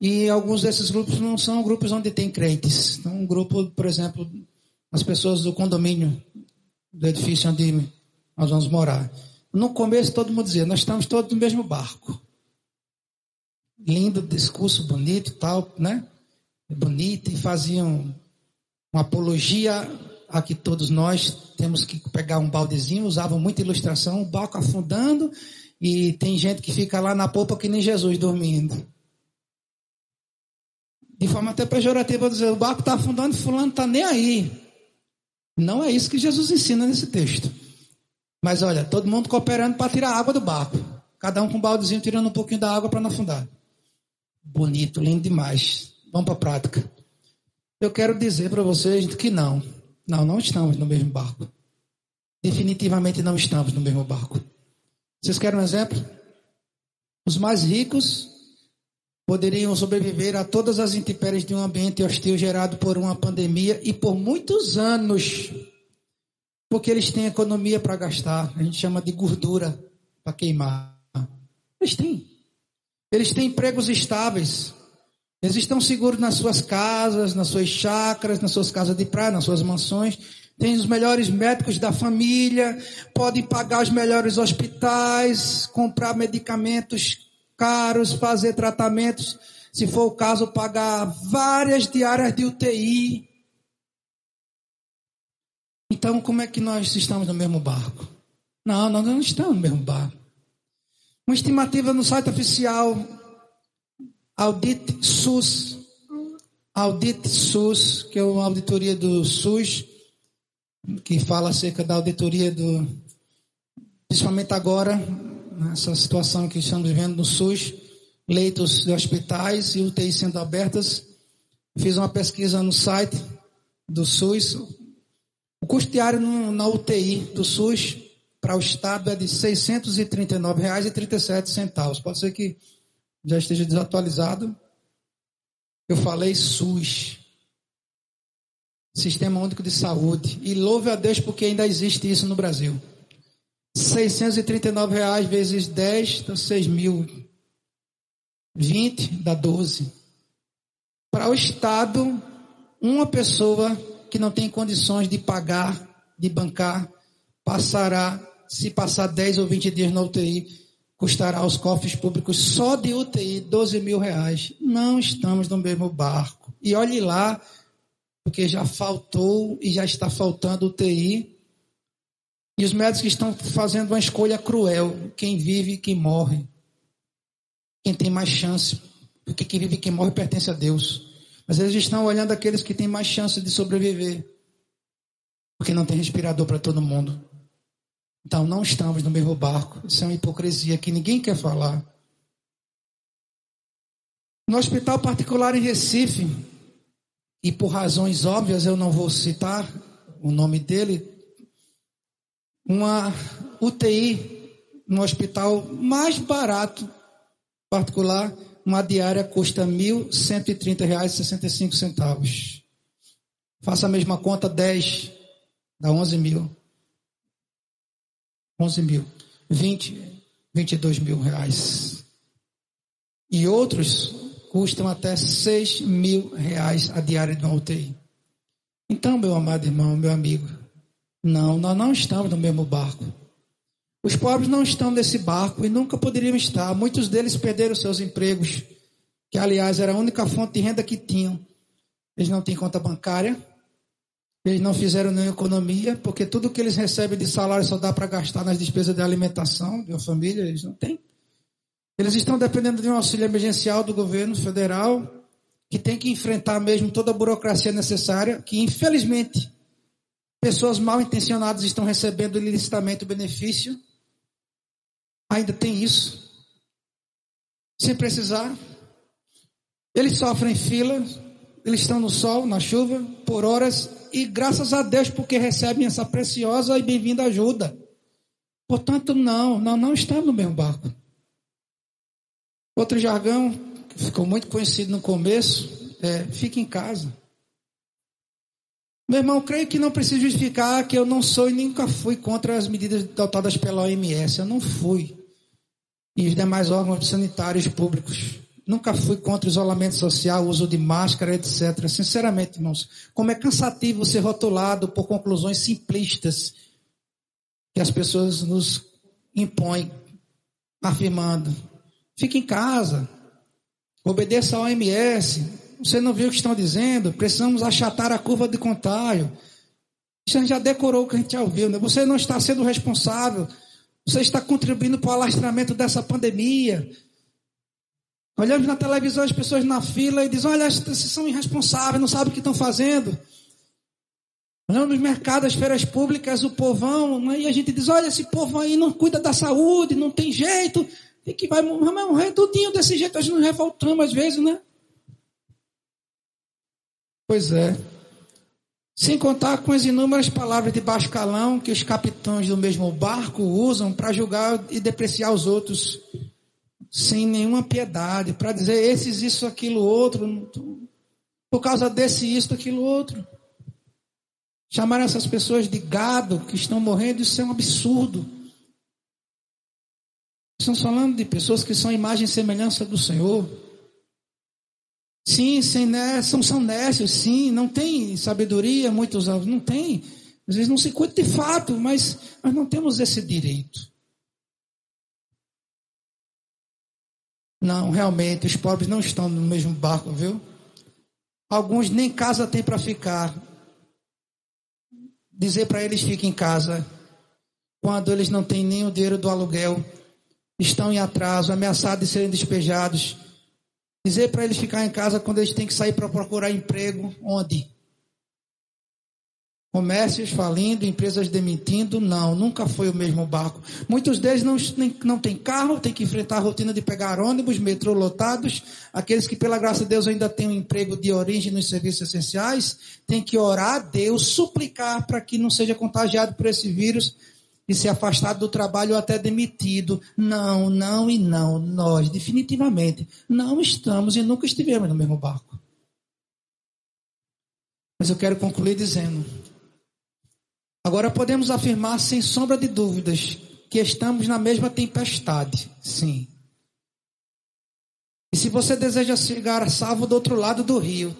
e alguns desses grupos não são grupos onde tem crentes. Então, um grupo, por exemplo, as pessoas do condomínio do edifício onde nós vamos morar. No começo, todo mundo dizia: Nós estamos todos no mesmo barco. Lindo discurso, bonito tal, né? Bonito, e faziam uma apologia a que todos nós temos que pegar um baldezinho, usavam muita ilustração, o barco afundando, e tem gente que fica lá na polpa que nem Jesus dormindo. De forma até pejorativa, dizer, o barco está afundando e fulano está nem aí. Não é isso que Jesus ensina nesse texto. Mas olha, todo mundo cooperando para tirar a água do barco. Cada um com um baldezinho tirando um pouquinho da água para não afundar. Bonito, lindo demais. Vamos para a prática. Eu quero dizer para vocês que não. Não, não estamos no mesmo barco. Definitivamente não estamos no mesmo barco. Vocês querem um exemplo? Os mais ricos poderiam sobreviver a todas as intempéries de um ambiente hostil gerado por uma pandemia e por muitos anos, porque eles têm economia para gastar, a gente chama de gordura para queimar. Eles têm. Eles têm empregos estáveis. Eles estão seguros nas suas casas, nas suas chácaras, nas suas casas de praia, nas suas mansões. Têm os melhores médicos da família, podem pagar os melhores hospitais, comprar medicamentos caros, fazer tratamentos, se for o caso, pagar várias diárias de UTI. Então, como é que nós estamos no mesmo barco? Não, nós não estamos no mesmo barco. Uma estimativa no site oficial Audit SUS, Audit SUS, que é uma auditoria do SUS, que fala acerca da auditoria do, principalmente agora, nessa situação que estamos vivendo no SUS, leitos de hospitais e UTI sendo abertas. Fiz uma pesquisa no site do SUS. O custo diário na UTI do SUS para o Estado é de R$ 639,37. Pode ser que já esteja desatualizado. Eu falei SUS. Sistema Único de Saúde. E louve a Deus porque ainda existe isso no Brasil. 639 reais vezes 10 dá 6 mil. 20 dá 12. Para o Estado, uma pessoa que não tem condições de pagar, de bancar, passará, se passar 10 ou 20 dias na UTI, custará aos cofres públicos só de UTI 12 mil reais. Não estamos no mesmo barco. E olhe lá, porque já faltou e já está faltando UTI e os médicos estão fazendo uma escolha cruel: quem vive e quem morre. Quem tem mais chance, porque quem vive e quem morre pertence a Deus. Mas eles estão olhando aqueles que têm mais chance de sobreviver, porque não tem respirador para todo mundo. Então não estamos no mesmo barco. Isso é uma hipocrisia que ninguém quer falar. No hospital particular em Recife, e por razões óbvias eu não vou citar o nome dele, uma UTI no hospital mais barato particular, uma diária custa R$ 1.130,65. Faça a mesma conta, 10 dá 11 mil. 11 mil. 20, 22 mil reais. E outros custam até 6 mil reais a diária de uma UTI. Então, meu amado irmão, meu amigo, não, nós não estamos no mesmo barco. Os pobres não estão nesse barco e nunca poderiam estar. Muitos deles perderam seus empregos, que aliás era a única fonte de renda que tinham. Eles não têm conta bancária, eles não fizeram nenhuma economia, porque tudo que eles recebem de salário só dá para gastar nas despesas de alimentação de uma família, eles não têm. Eles estão dependendo de um auxílio emergencial do governo federal, que tem que enfrentar mesmo toda a burocracia necessária, que infelizmente Pessoas mal intencionadas estão recebendo ilicitamente o benefício. Ainda tem isso. Sem precisar. Eles sofrem fila, eles estão no sol, na chuva, por horas, e graças a Deus porque recebem essa preciosa e bem-vinda ajuda. Portanto, não, não, não estamos no mesmo barco. Outro jargão que ficou muito conhecido no começo é fique em casa. Meu irmão, creio que não preciso justificar que eu não sou e nunca fui contra as medidas adotadas pela OMS. Eu não fui. E os demais órgãos sanitários públicos. Nunca fui contra o isolamento social, uso de máscara, etc. Sinceramente, irmãos, como é cansativo ser rotulado por conclusões simplistas que as pessoas nos impõem, afirmando: fique em casa, obedeça ao OMS, você não viu o que estão dizendo? Precisamos achatar a curva de contágio. Você já decorou o que a gente já ouviu. Né? Você não está sendo responsável. Você está contribuindo para o alastramento dessa pandemia. Olhamos na televisão as pessoas na fila e dizem: Olha, vocês são irresponsáveis, não sabem o que estão fazendo. Olhamos nos mercados, as feiras públicas, o povão, e a gente diz: Olha, esse povo aí não cuida da saúde, não tem jeito, e que vai morrer tudinho desse jeito. A gente nos revoltamos às vezes, né? Pois é. Sem contar com as inúmeras palavras de baixo calão que os capitães do mesmo barco usam para julgar e depreciar os outros sem nenhuma piedade, para dizer esses, isso, aquilo, outro, por causa desse, isso, aquilo, outro. Chamar essas pessoas de gado que estão morrendo, isso é um absurdo. Estamos falando de pessoas que são imagem e semelhança do Senhor. Sim, sem, né, são, são nécios, sim, não tem sabedoria, muitos não tem. Às vezes não se cuida de fato, mas nós não temos esse direito. Não, realmente, os pobres não estão no mesmo barco, viu? Alguns nem casa têm para ficar. Dizer para eles fiquem em casa, quando eles não têm nem o dinheiro do aluguel, estão em atraso, ameaçados de serem despejados Dizer para eles ficar em casa quando eles têm que sair para procurar emprego, onde? Comércios falindo, empresas demitindo, não, nunca foi o mesmo barco. Muitos deles não, não têm carro, têm que enfrentar a rotina de pegar ônibus, metrô lotados. Aqueles que, pela graça de Deus, ainda têm um emprego de origem nos serviços essenciais, têm que orar a Deus, suplicar para que não seja contagiado por esse vírus e ser afastado do trabalho ou até demitido. Não, não e não. Nós, definitivamente, não estamos e nunca estivemos no mesmo barco. Mas eu quero concluir dizendo: agora podemos afirmar sem sombra de dúvidas que estamos na mesma tempestade. Sim. E se você deseja chegar salvo do outro lado do rio,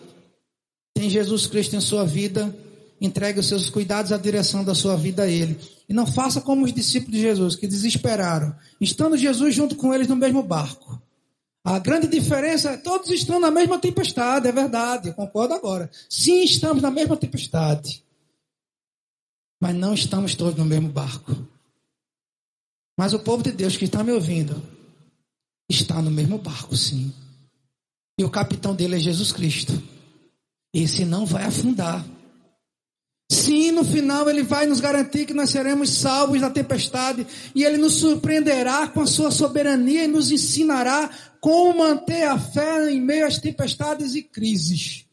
tem Jesus Cristo em sua vida, entregue os seus cuidados à direção da sua vida a Ele. E não faça como os discípulos de Jesus, que desesperaram, estando Jesus junto com eles no mesmo barco. A grande diferença é todos estão na mesma tempestade, é verdade, eu concordo agora. Sim, estamos na mesma tempestade. Mas não estamos todos no mesmo barco. Mas o povo de Deus que está me ouvindo está no mesmo barco, sim. E o capitão dele é Jesus Cristo. Esse não vai afundar. Sim, no final ele vai nos garantir que nós seremos salvos da tempestade e ele nos surpreenderá com a sua soberania e nos ensinará como manter a fé em meio às tempestades e crises.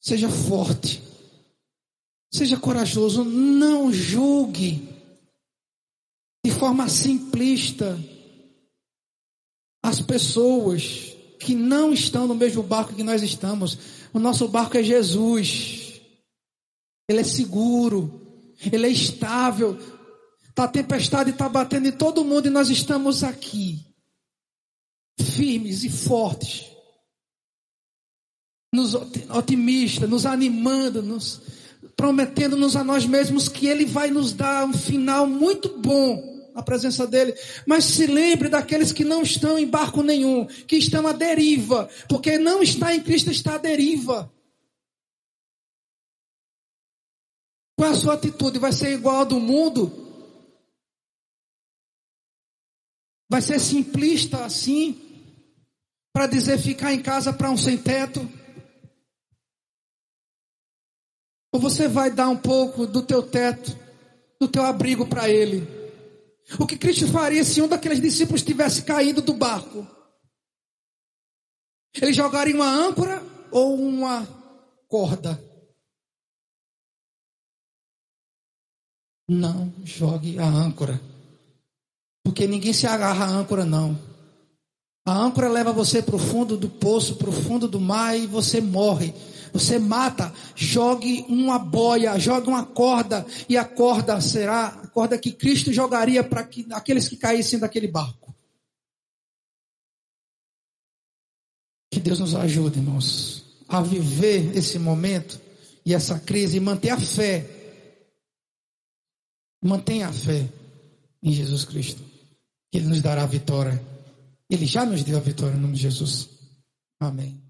Seja forte. Seja corajoso, não julgue de forma simplista as pessoas que não estão no mesmo barco que nós estamos. O nosso barco é Jesus. Ele é seguro. Ele é estável. Tá a tempestade está batendo em todo mundo e nós estamos aqui. Firmes e fortes. Nos otimistas, nos animando, nos prometendo-nos a nós mesmos que Ele vai nos dar um final muito bom a presença dele. Mas se lembre daqueles que não estão em barco nenhum, que estão à deriva, porque não está em Cristo está à deriva. Qual é a sua atitude? Vai ser igual a do mundo? Vai ser simplista assim? Para dizer ficar em casa para um sem teto? Ou você vai dar um pouco do teu teto, do teu abrigo para ele? O que Cristo faria se um daqueles discípulos tivesse caído do barco? Ele jogaria uma âncora ou uma corda? Não jogue a âncora. Porque ninguém se agarra à âncora, não. A âncora leva você para o fundo do poço, para o fundo do mar e você morre. Você mata, jogue uma boia, jogue uma corda, e a corda será a corda que Cristo jogaria para que, aqueles que caíssem daquele barco. Que Deus nos ajude, irmãos, a viver esse momento e essa crise e manter a fé. Mantenha a fé em Jesus Cristo. Que Ele nos dará a vitória. Ele já nos deu a vitória em nome de Jesus. Amém.